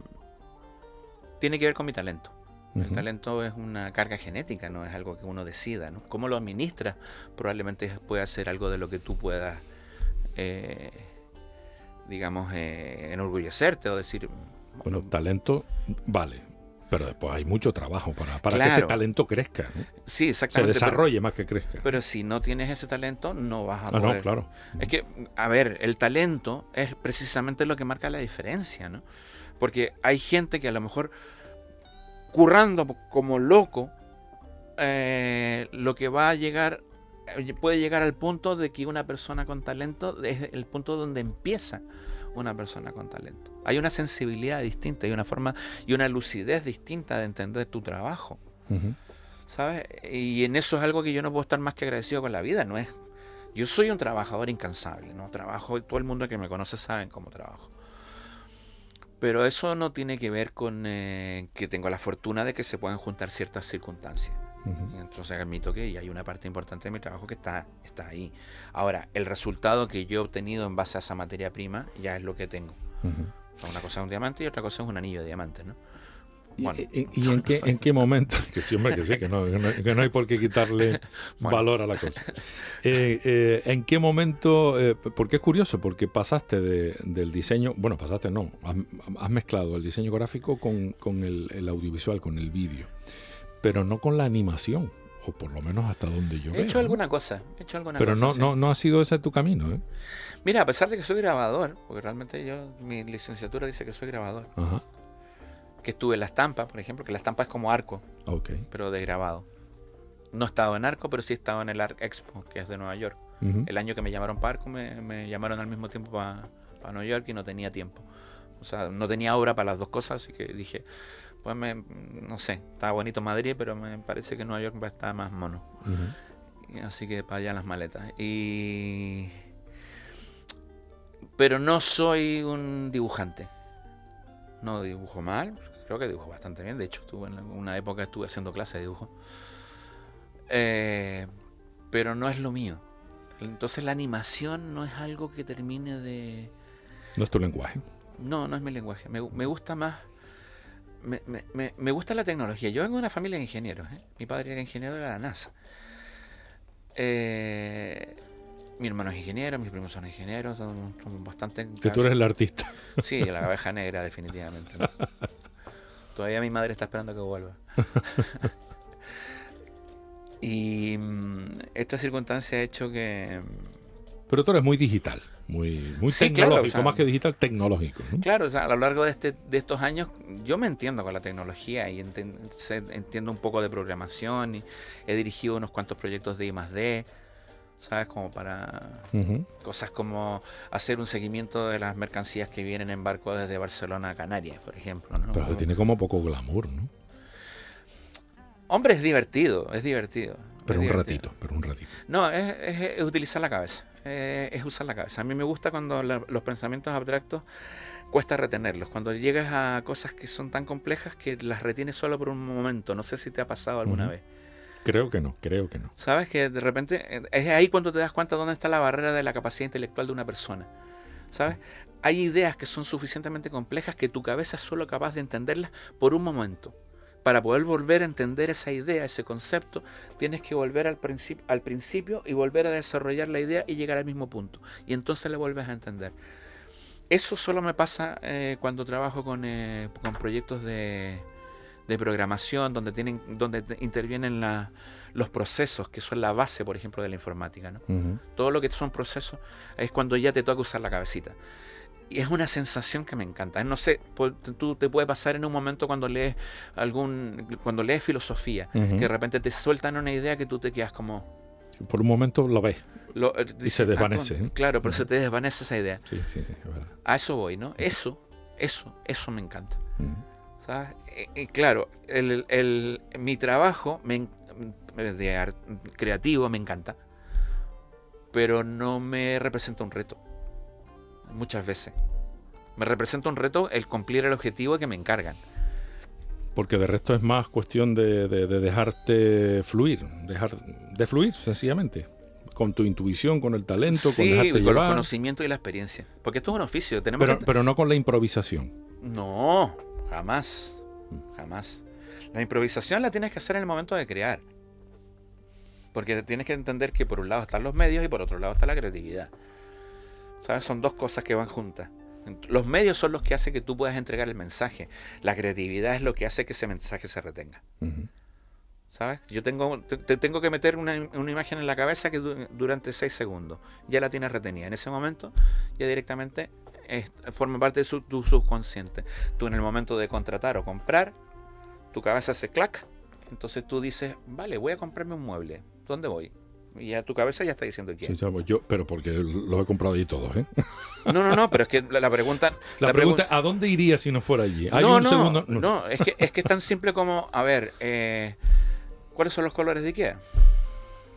tiene que ver con mi talento. El talento es una carga genética, no es algo que uno decida. ¿no? Cómo lo administras probablemente puede ser algo de lo que tú puedas digamos, eh, enorgullecerte o decir... Bueno, talento vale, pero después hay mucho trabajo para, para que ese talento crezca. Sí, exactamente. Se desarrolle más que crezca. Pero si no tienes ese talento, no vas a ah, poder. No, claro. Es que, a ver, el talento es precisamente lo que marca la diferencia, ¿no? Porque hay gente que a lo mejor, currando como loco, eh, lo que va a llegar puede llegar al punto de que una persona con talento es el punto donde empieza una persona con talento. Hay una sensibilidad distinta, hay una forma y una lucidez distinta de entender tu trabajo. ¿Sabes? Y en eso es algo que yo no puedo estar más que agradecido con la vida, no es yo soy un trabajador incansable, ¿no? Trabajo, todo el mundo que me conoce sabe cómo trabajo. Pero eso no tiene que ver con eh, que tengo la fortuna de que se puedan juntar ciertas circunstancias. Entonces admito que hay una parte importante de mi trabajo que está, está ahí. Ahora, el resultado que yo he obtenido en base a esa materia prima ya es lo que tengo. Ujú. O sea, una cosa es un diamante y otra cosa es un anillo de diamante, ¿no? ¿Y, Bueno. y- y en, qué, en qué <laughs> momento? Que siempre que sí, que no, que no, que no hay por qué quitarle Bueno. valor a la cosa. Eh, eh, ¿En qué momento? eh, porque es curioso, porque pasaste de- del diseño, bueno, pasaste no, has, has mezclado el diseño gráfico con, con el, el audiovisual, con el vídeo, pero no con la animación, o por lo menos hasta donde yo He veo. hecho ¿no? alguna cosa, he hecho alguna Pero cosa, no, sí. no, no ha sido ese tu camino, ¿eh? Mira, a pesar de que soy grabador, porque realmente yo, mi licenciatura dice que soy grabador, Ajá, que estuve en la estampa, por ejemplo, que la estampa es como arco, ok. pero de grabado. No he estado en arco, pero sí he estado en el Arc Expo, que es de Nueva York. El año que me llamaron para arco, me, me llamaron al mismo tiempo para Nueva York y no tenía tiempo. O sea, no tenía hora para las dos cosas, así que dije, pues me, no sé, estaba bonito Madrid, pero me parece que Nueva York va a estar más mono. Así que para allá las maletas. Y... Pero no soy un dibujante. No dibujo mal, creo que dibujo bastante bien. De hecho, estuve en una época estuve haciendo clases de dibujo. Eh, pero no es lo mío. Entonces la animación no es algo que termine de... No es tu lenguaje. No, no es mi lenguaje. Me, me gusta más... Me, me- me- me gusta la tecnología. Yo vengo de una familia de ingenieros. ¿eh? Mi padre era ingeniero de la NASA. Eh, mi hermano es ingeniero, mis primos son ingenieros, son, son bastante... Que tú eres el artista. <laughs> Sí, la abeja negra, definitivamente. ¿no? <laughs> Todavía mi madre está esperando que vuelva. <laughs> y mm, esta circunstancia ha hecho que... Pero tú eres muy digital, muy, muy Sí, claro, tecnológico, o sea, más que digital, tecnológico. ¿no? Claro, o sea, a lo largo de, este, de estos años yo me entiendo con la tecnología y enten- entiendo un poco de programación y he dirigido unos cuantos proyectos de I más D, ¿sabes? Como para cosas como hacer un seguimiento de las mercancías que vienen en barco desde Barcelona a Canarias, por ejemplo. ¿no? Pero tiene como poco glamour, ¿no? Hombre, es divertido, es divertido. Pero es un divertido. ratito, pero un ratito. No, es, es- es utilizar la cabeza. Eh, es usar la cabeza. A mí me gusta cuando la- los pensamientos abstractos cuesta retenerlos. Cuando llegas a cosas que son tan complejas que las retienes solo por un momento. No sé si te ha pasado alguna vez. Creo que no, creo que no. Sabes que de repente eh, es ahí cuando te das cuenta dónde está la barrera de la capacidad intelectual de una persona. ¿Sabes? Hay ideas que son suficientemente complejas que tu cabeza es solo capaz de entenderlas por un momento. Para poder volver a entender esa idea, ese concepto, tienes que volver al, principio al principio y volver a desarrollar la idea y llegar al mismo punto. Y entonces le vuelves a entender. Eso solo me pasa eh, cuando trabajo con, eh, con proyectos de, de programación, donde, tienen, donde te- intervienen la- los procesos, que son la base, por ejemplo, de la informática. ¿no? Todo lo que son procesos es cuando ya te toca usar la cabecita. Y es una sensación que me encanta. No sé, tú te puede pasar en un momento cuando lees algún, cuando lees filosofía, que de repente te sueltan una idea que tú te quedas como, Por un momento lo ves. lo- eh, Y se "Ah, desvanece, con- ¿eh? Claro, pero se te desvanece esa idea. Sí, sí, sí, es verdad. A eso voy, ¿no? Eso, eso, eso me encanta. ¿sabes? Y, y claro, el, el- mi trabajo me de creativo me encanta, pero no me representa un reto. Muchas veces. Me representa un reto el cumplir el objetivo que me encargan. Porque de resto es más cuestión de, de- de dejarte fluir, dejar de fluir, sencillamente. Con tu intuición, con el talento, con sí, dejarte con el llevar. conocimiento y la experiencia. Porque esto es un oficio. Tenemos Pero, que- pero no con la improvisación. No, jamás. Jamás. La improvisación la tienes que hacer en el momento de crear. Porque tienes que entender que por un lado están los medios y por otro lado está la creatividad. ¿Sabes? Son dos cosas que van juntas. Los medios son los que hacen que tú puedas entregar el mensaje. La creatividad es lo que hace que ese mensaje se retenga. ¿Sabes? Yo tengo, te, te tengo que meter una, una imagen en la cabeza que du- durante seis segundos ya la tienes retenida. En ese momento ya directamente es- forma parte de su- tu subconsciente. Tú en el momento de contratar o comprar, tu cabeza hace clac. Entonces tú dices, vale, voy a comprarme un mueble. ¿Dónde voy? Y ya tu cabeza ya está diciendo quién. Sí, yo, pero porque los he comprado allí todos, ¿eh? No, no, no, pero es que la, pregunta... La, la pregunta, ¿a dónde iría si no fuera allí? Hay no, un no, segundo. no, es que, es que es tan simple como, a ver, eh, ¿cuáles son los colores de Ikea?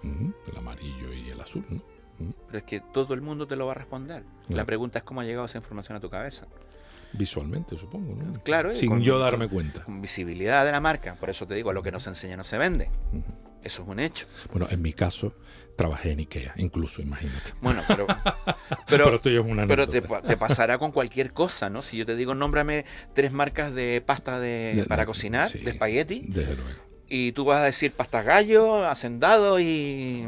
Ujú, El amarillo y el azul, ¿no? Ujú. Pero es que todo el mundo te lo va a responder. La pregunta es cómo ha llegado esa información a tu cabeza. visualmente, supongo, ¿no? Claro, Sin con- yo darme cuenta. Con visibilidad de la marca. Por eso te digo, lo que no se enseña no se vende. Eso es un hecho. Bueno, en mi caso, trabajé en Ikea, incluso, imagínate. Bueno, pero. <laughs> Pero, Pero, es una pero te, pasará con cualquier cosa, ¿no? Si yo te digo, nómbrame tres marcas de pasta de, De- para de- cocinar, sí. de espagueti, Desde luego. y tú vas a decir pasta gallo, hacendado y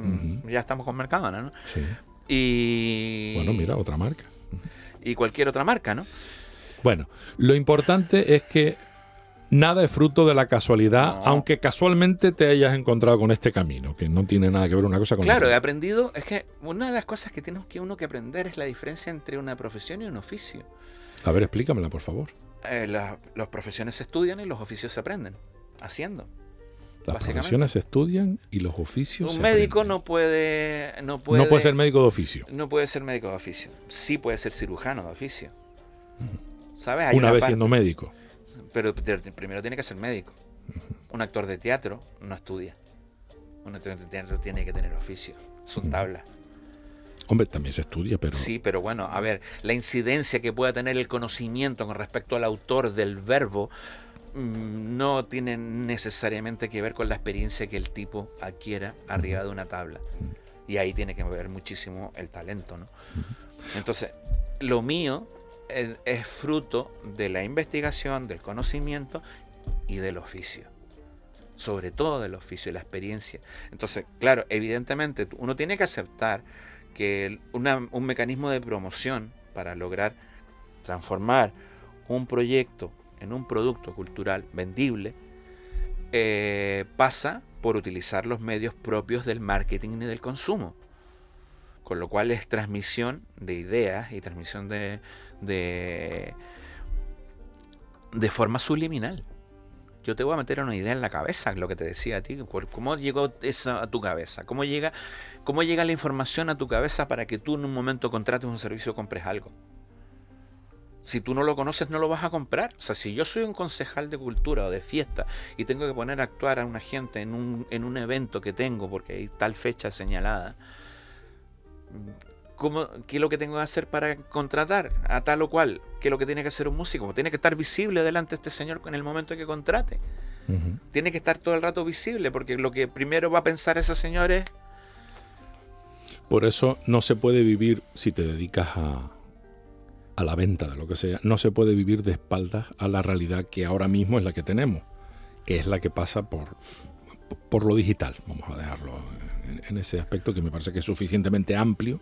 ya estamos con Mercadona, ¿no? Sí. Y, Bueno, mira, otra marca. y cualquier otra marca, ¿no? Bueno, lo importante es que nada es fruto de la casualidad, No. aunque casualmente te hayas encontrado con este camino, que no tiene nada que ver una cosa con Claro, he la otra. aprendido, es que una de las cosas que tiene que uno que aprender es la diferencia entre una profesión y un oficio. A ver, explícamela, por favor. Eh, la- las profesiones se estudian y los oficios se aprenden, haciendo. Las profesiones se estudian y los oficios Un se médico aprenden. no puede, no puede... No puede ser médico de oficio. No puede ser médico de oficio. Sí puede ser cirujano de oficio. ¿Sabes? Hay Una vez siendo médico. Pero primero tiene que ser médico. Un actor de teatro no estudia. Un actor de teatro tiene que tener oficio. Son tablas. Hombre, también se estudia, pero Sí, pero bueno, a ver, la incidencia que pueda tener el conocimiento con respecto al autor del verbo mm, no tiene necesariamente que ver con la experiencia que el tipo adquiera arriba de una tabla. Y ahí tiene que ver muchísimo el talento, ¿no? Entonces, lo mío es, fruto de la investigación, del conocimiento y del oficio. Sobre todo del oficio y la experiencia. Entonces, claro, evidentemente uno tiene que aceptar que un mecanismo de promoción para lograr transformar un proyecto en un producto cultural vendible eh, pasa por utilizar los medios propios del marketing y del consumo. Con lo cual es transmisión de ideas y transmisión de, de, de forma subliminal. Yo te voy a meter una idea en la cabeza, lo que te decía a ti. ¿Cómo llegó eso a tu cabeza? ¿Cómo llega, ¿Cómo llega la información a tu cabeza para que tú en un momento contrates un servicio o compres algo? Si tú no lo conoces, no lo vas a comprar. O sea, si yo soy un concejal de cultura o de fiesta y tengo que poner a actuar a una gente en un, en un evento que tengo porque hay tal fecha señalada, ¿cómo, ¿qué es lo que tengo que hacer para contratar a tal o cual? ¿Qué es lo que tiene que hacer un músico? Tiene que estar visible delante de este señor en el momento que contrate. Tiene que estar todo el rato visible porque lo que primero va a pensar ese señor es Por eso no se puede vivir, si te dedicas a, a la venta de lo que sea, no se puede vivir de espaldas a la realidad que ahora mismo es la que tenemos, que es la que pasa por, por lo digital. Vamos a dejarlo en, en ese aspecto que me parece que es suficientemente amplio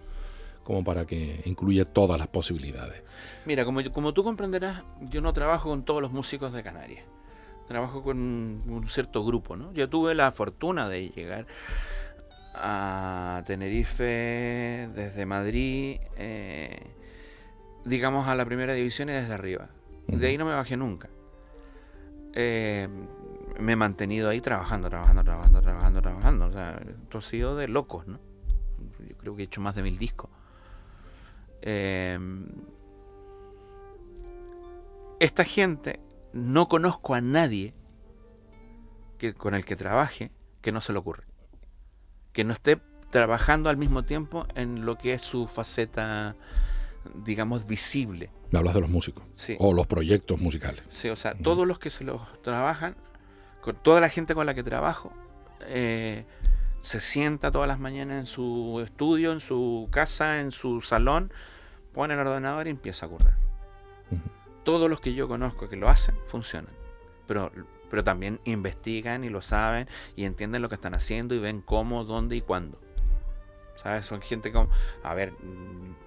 como para que incluya todas las posibilidades. Mira, como, como tú comprenderás, yo no trabajo con todos los músicos de Canarias. Trabajo con un cierto grupo, ¿no? Yo tuve la fortuna de llegar a Tenerife desde Madrid, eh, digamos, a la primera división y desde arriba. De ahí no me bajé nunca. Eh, me he mantenido ahí trabajando, trabajando, trabajando, trabajando, trabajando. O sea, esto ha sido de locos, ¿no? Yo creo que he hecho más de mil discos. Eh, esta gente, no conozco a nadie que, con el que trabaje que no se le ocurre. Que no esté trabajando al mismo tiempo en lo que es su faceta, digamos, visible. Me hablas de los músicos Sí. o los proyectos musicales. Sí, o sea, todos los que se los trabajan, con toda la gente con la que trabajo, eh, se sienta todas las mañanas en su estudio, en su casa, en su salón, pone el ordenador y empieza a acordar. Ujú. Todos los que yo conozco que lo hacen, funcionan. Pero, pero también investigan y lo saben y entienden lo que están haciendo y ven cómo, dónde y cuándo. ¿Sabes? Son gente como... A ver,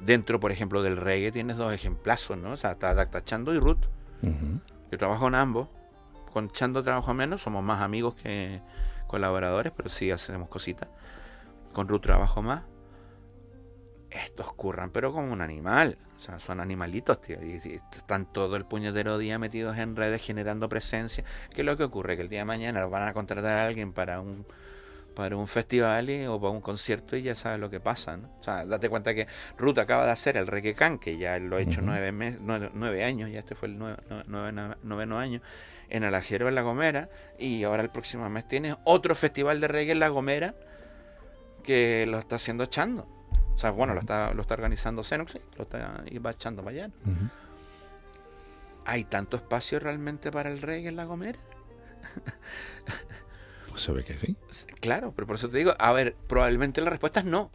dentro, por ejemplo, del reggae tienes dos ejemplazos, ¿no? O sea, está, Chando y Ruth. Yo trabajo en ambos. Con Chando trabajo menos, somos más amigos que colaboradores, pero sí hacemos cositas. Con Ruth trabajo más. Estos curran, pero como un animal. O sea, son animalitos, tío. Y, y están todo el puñetero día metidos en redes generando presencia. ¿Qué es lo que ocurre? Que el día de mañana van a contratar a alguien para un para un festival y- o para un concierto y ya sabes lo que pasa, ¿no? O sea, date cuenta que Ruth acaba de hacer el Reggae Can, que ya lo ha hecho nueve, mes- nueve, nueve años, ya este fue el nueve, noveno año, en Alajero, en La Gomera, y ahora el próximo mes tiene otro festival de reggae en La Gomera que lo está haciendo echando. O sea, bueno, lo está, lo está organizando Xenox, lo está y va echando para. ¿hay tanto espacio realmente para el reggae en La Gomera? pues <laughs> se ve que sí. Claro, pero por eso te digo, a ver, probablemente la respuesta es no.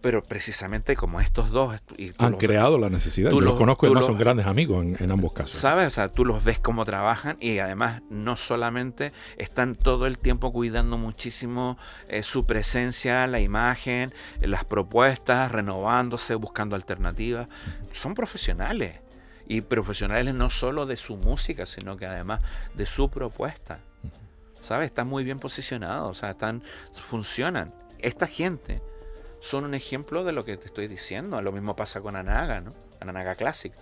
Pero precisamente como estos dos... Y Han creado la necesidad. Yo los, conozco y además son grandes amigos en, ambos casos. ¿Sabes? O sea, tú los ves cómo trabajan y además no solamente están todo el tiempo cuidando muchísimo eh, su presencia, la imagen, las propuestas, renovándose, buscando alternativas. Son profesionales. Y profesionales no solo de su música, sino que además de su propuesta. ¿Sabes? Están muy bien posicionados, o sea, están, funcionan. Esta gente son un ejemplo de lo que te estoy diciendo. Lo mismo pasa con Anaga, ¿no? Anaga Classic.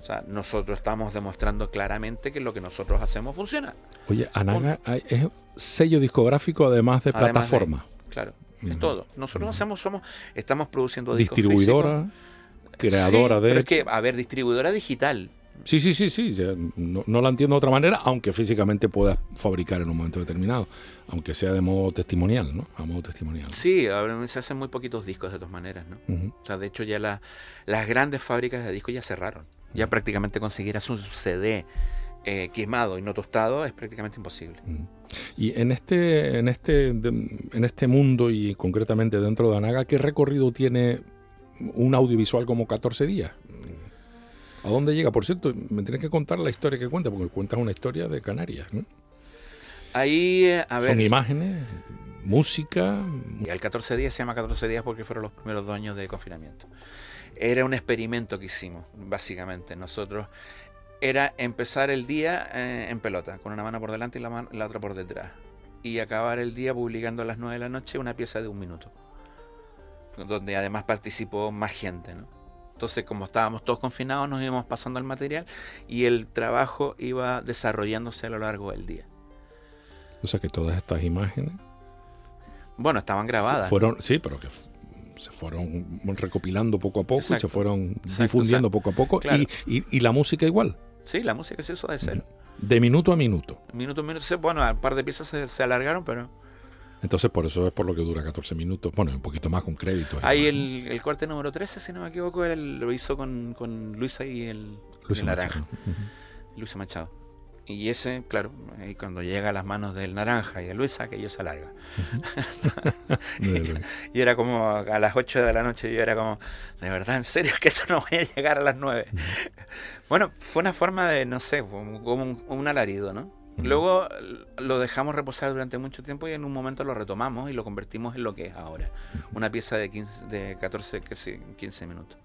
O sea, nosotros estamos demostrando claramente que lo que nosotros hacemos funciona. Oye, Anaga es sello discográfico además de plataforma. claro, es todo. Nosotros hacemos, somos, estamos produciendo discos Distribuidora, creadora de. Pero es que, a ver, distribuidora digital. Sí, sí, sí, sí. No, no, la entiendo de otra manera, aunque físicamente puedas fabricar en un momento determinado, aunque sea de modo testimonial, ¿no? A modo testimonial. Sí, ahora se hacen muy poquitos discos de todas maneras, ¿no? O sea, de hecho ya las grandes fábricas de discos ya cerraron. Ya prácticamente conseguir un CD eh, quemado y no tostado es prácticamente imposible. Y en este, en este, en este mundo y concretamente dentro de Anaga, ¿qué recorrido tiene un audiovisual como 14 días? ¿A dónde llega? Por cierto, me tienes que contar la historia que cuenta, porque cuentas una historia de Canarias. Ahí, eh, a ver. Son imágenes, música. Y el 14 días se llama 14 días porque fueron los primeros dos años de confinamiento. Era un experimento que hicimos, básicamente. Nosotros era empezar el día eh, en pelota, con una mano por delante y la, la otra por detrás. Y acabar el día publicando a las 9 de la noche una pieza de un minuto. Donde además participó más gente, ¿no? Entonces, como estábamos todos confinados, nos íbamos pasando el material y el trabajo iba desarrollándose a lo largo del día. O sea que todas estas imágenes. Bueno, estaban grabadas. Fueron, sí, pero que se fueron recopilando poco a poco y se fueron difundiendo poco a poco. Y, la música igual. Sí, la música se hizo de cero. De minuto a minuto. Minuto a minuto. Bueno, un par de piezas se alargaron, pero entonces, por eso es por lo que dura 14 minutos. Bueno, un poquito más con crédito. Ahí el, corte número 13, si no me equivoco, él lo hizo con, con Luisa y el, Luisa Naranja. Luisa Machado. Y ese, claro, ahí cuando llega a las manos del Naranja y de Luisa, que ellos se alarga. <laughs> <laughs> y, era como a las 8 de la noche, yo era como, de verdad, en serio, que esto no voy a llegar a las 9. bueno, fue una forma de, no sé, como un alarido, ¿no? Luego lo dejamos reposar durante mucho tiempo y en un momento lo retomamos y lo convertimos en lo que es ahora. Una pieza de, 15, de 14, 15 minutos.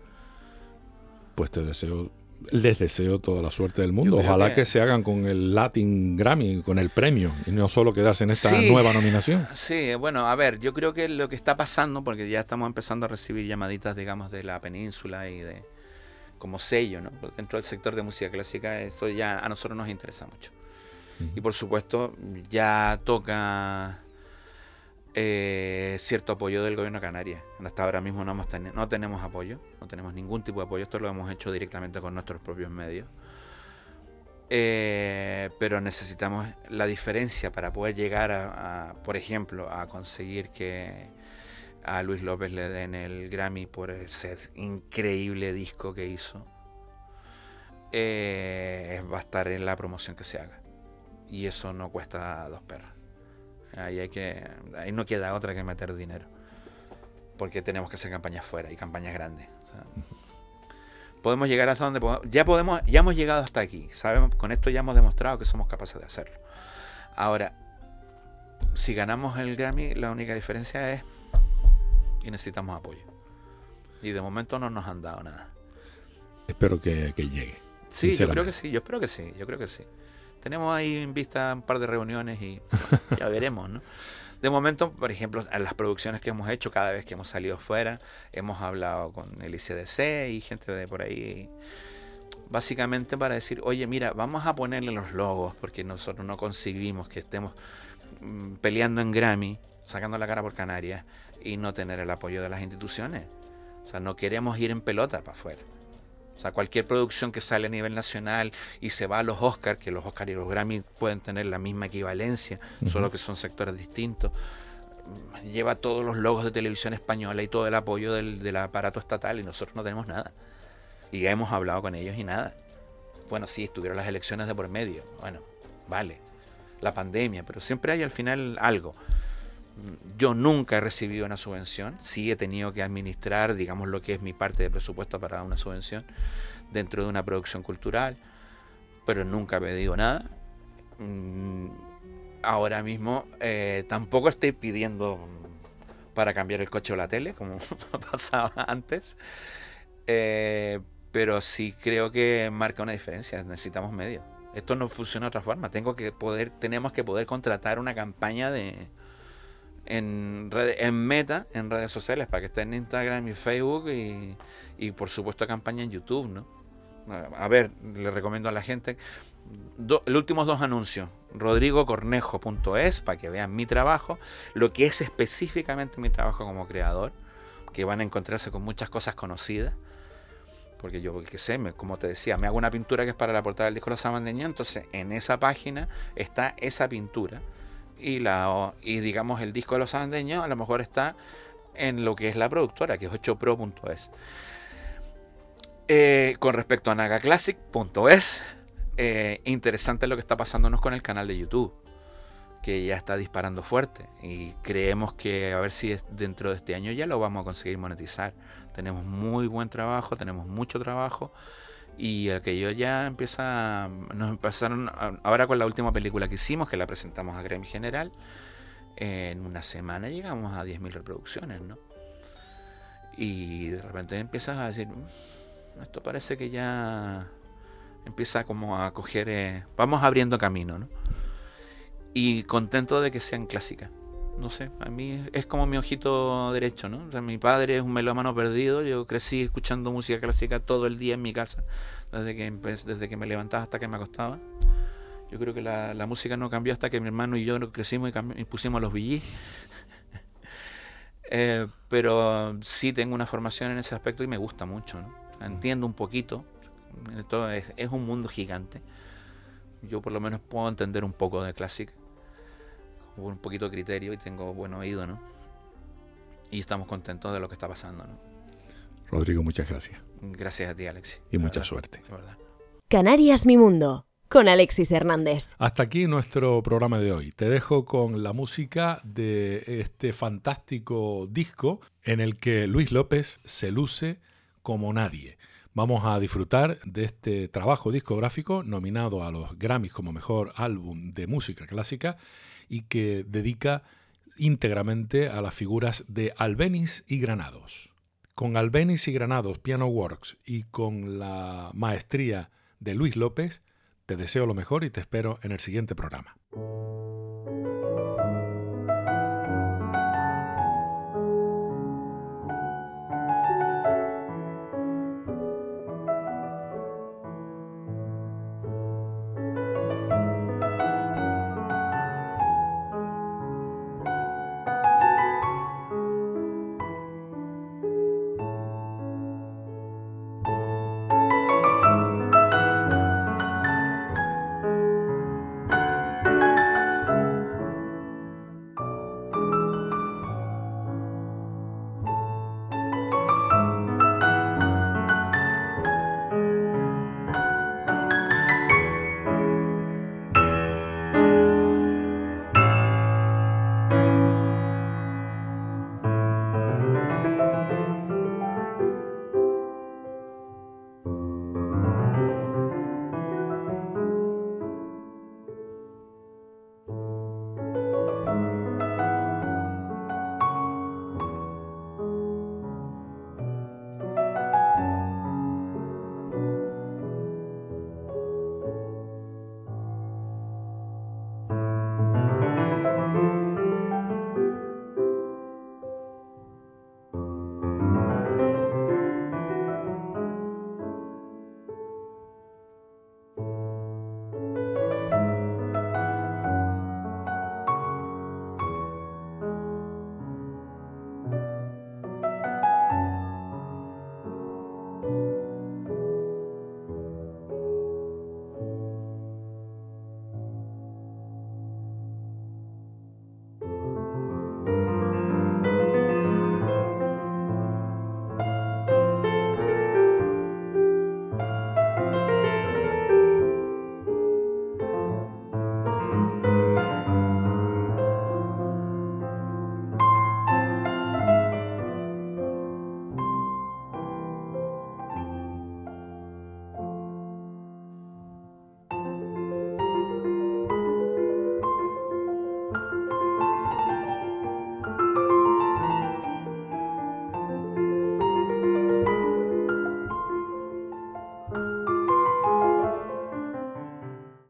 Pues te deseo, les deseo toda la suerte del mundo. Ojalá que... se hagan con el Latin Grammy, con el premio, y no solo quedarse en esta nueva nominación. Sí, bueno, a ver, yo creo que lo que está pasando, porque ya estamos empezando a recibir llamaditas, digamos, de la península y de como sello, ¿no? Dentro del sector de música clásica, esto ya a nosotros nos interesa mucho. Y por supuesto, ya toca eh, cierto apoyo del gobierno de. Hasta ahora mismo no, hemos no tenemos apoyo, no tenemos ningún tipo de apoyo. Esto lo hemos hecho directamente con nuestros propios medios. Eh, pero necesitamos la diferencia para poder llegar a, por ejemplo, a conseguir que a Luis López le den el Grammy por ese increíble disco que hizo. Eh, va a estar en la promoción que se haga y eso no cuesta dos perros. Ahí, hay que, ahí no queda otra que meter dinero. Porque tenemos que hacer campañas fuera y campañas grandes. podemos llegar hasta donde podemos. Ya, podemos, ya hemos llegado hasta aquí. Sabemos, con esto ya hemos demostrado que somos capaces de hacerlo. Ahora, si ganamos el Grammy, la única diferencia es y necesitamos apoyo. Y de momento no nos han dado nada. Espero que, que llegue. Sí, yo creo que sí, yo espero que sí, yo creo que sí. Tenemos ahí en vista un par de reuniones y <laughs> ya veremos, ¿no? De momento, por ejemplo, en las producciones que hemos hecho, cada vez que hemos salido fuera, hemos hablado con el ICDC y gente de por ahí, básicamente para decir, oye, mira, vamos a ponerle los logos, porque nosotros no conseguimos que estemos mm, peleando en Grammy, sacando la cara por Canarias, y no tener el apoyo de las instituciones. O sea, no queremos ir en pelota para afuera. O sea, cualquier producción que sale a nivel nacional y se va a los Oscars, que los Oscars y los Grammy pueden tener la misma equivalencia, solo que son sectores distintos, lleva todos los logos de televisión española y todo el apoyo del, aparato estatal y nosotros no tenemos nada. Y hemos hablado con ellos y nada. Bueno, sí, estuvieron las elecciones de por medio. Bueno, vale. La pandemia, pero siempre hay al final algo. Yo nunca he recibido una subvención, sí he tenido que administrar, digamos, lo que es mi parte de presupuesto para una subvención dentro de una producción cultural, pero nunca he pedido nada. Mm, ahora mismo eh, tampoco estoy pidiendo para cambiar el coche o la tele, como <laughs> pasaba antes. Eh, pero sí creo que marca una diferencia. Necesitamos medios. Esto no funciona de otra forma. Tengo que poder, tenemos que poder contratar una campaña de en, en Meta, en redes sociales, para que esté en Instagram y Facebook y, y por supuesto campaña en YouTube, ¿no? A ver, le recomiendo a la gente los últimos dos anuncios, rodrigocornejo.es, para que vean mi trabajo, lo que es específicamente mi trabajo como creador, que van a encontrarse con muchas cosas conocidas, porque yo, qué sé, como te decía, me hago una pintura que es para la portada del disco Los Amandeños, entonces en esa página está esa pintura, y, la, y digamos el disco de Los Amandeños a lo mejor está en lo que es la productora, que es 8pro.es. Eh, con respecto a nagaclassic.es, eh, interesante lo que está pasándonos con el canal de YouTube, que ya está disparando fuerte y creemos que a ver si dentro de este año ya lo vamos a conseguir monetizar. Tenemos muy buen trabajo, tenemos mucho trabajo y aquello ya empieza, nos empezaron ahora con la última película que hicimos, que la presentamos a Gremi General, en una semana llegamos a 10.000 reproducciones, ¿no? Y de repente empiezas a decir, mm, esto parece que ya empieza como a coger, eh, vamos abriendo camino, ¿no? Y contento de que sean clásicas. No sé, a mí es como mi ojito derecho, ¿no? O sea, mi padre es un melómano perdido, yo crecí escuchando música clásica todo el día en mi casa, desde que, desde que me levantaba hasta que me acostaba. Yo creo que la, música no cambió hasta que mi hermano y yo crecimos y, pusimos los VG. <laughs> Eh, pero sí tengo una formación en ese aspecto y me gusta mucho. ¿no? Entiendo un poquito, esto es, un mundo gigante. Yo por lo menos puedo entender un poco de clásica, con un poquito de criterio y tengo buen oído, ¿no? Y estamos contentos de lo que está pasando, Rodrigo, muchas gracias. Gracias a ti, Alexis. Y mucha suerte. Canarias Mi Mundo, con Alexis Hernández. Hasta aquí nuestro programa de hoy. Te dejo con la música de este fantástico disco en el que Luis López se luce como nadie. Vamos a disfrutar de este trabajo discográfico nominado a los Grammys como mejor álbum de música clásica y que dedica íntegramente a las figuras de Albeniz y Granados. Con Albeniz y Granados Piano Works y con la maestría de Luis López, te deseo lo mejor y te espero en el siguiente programa.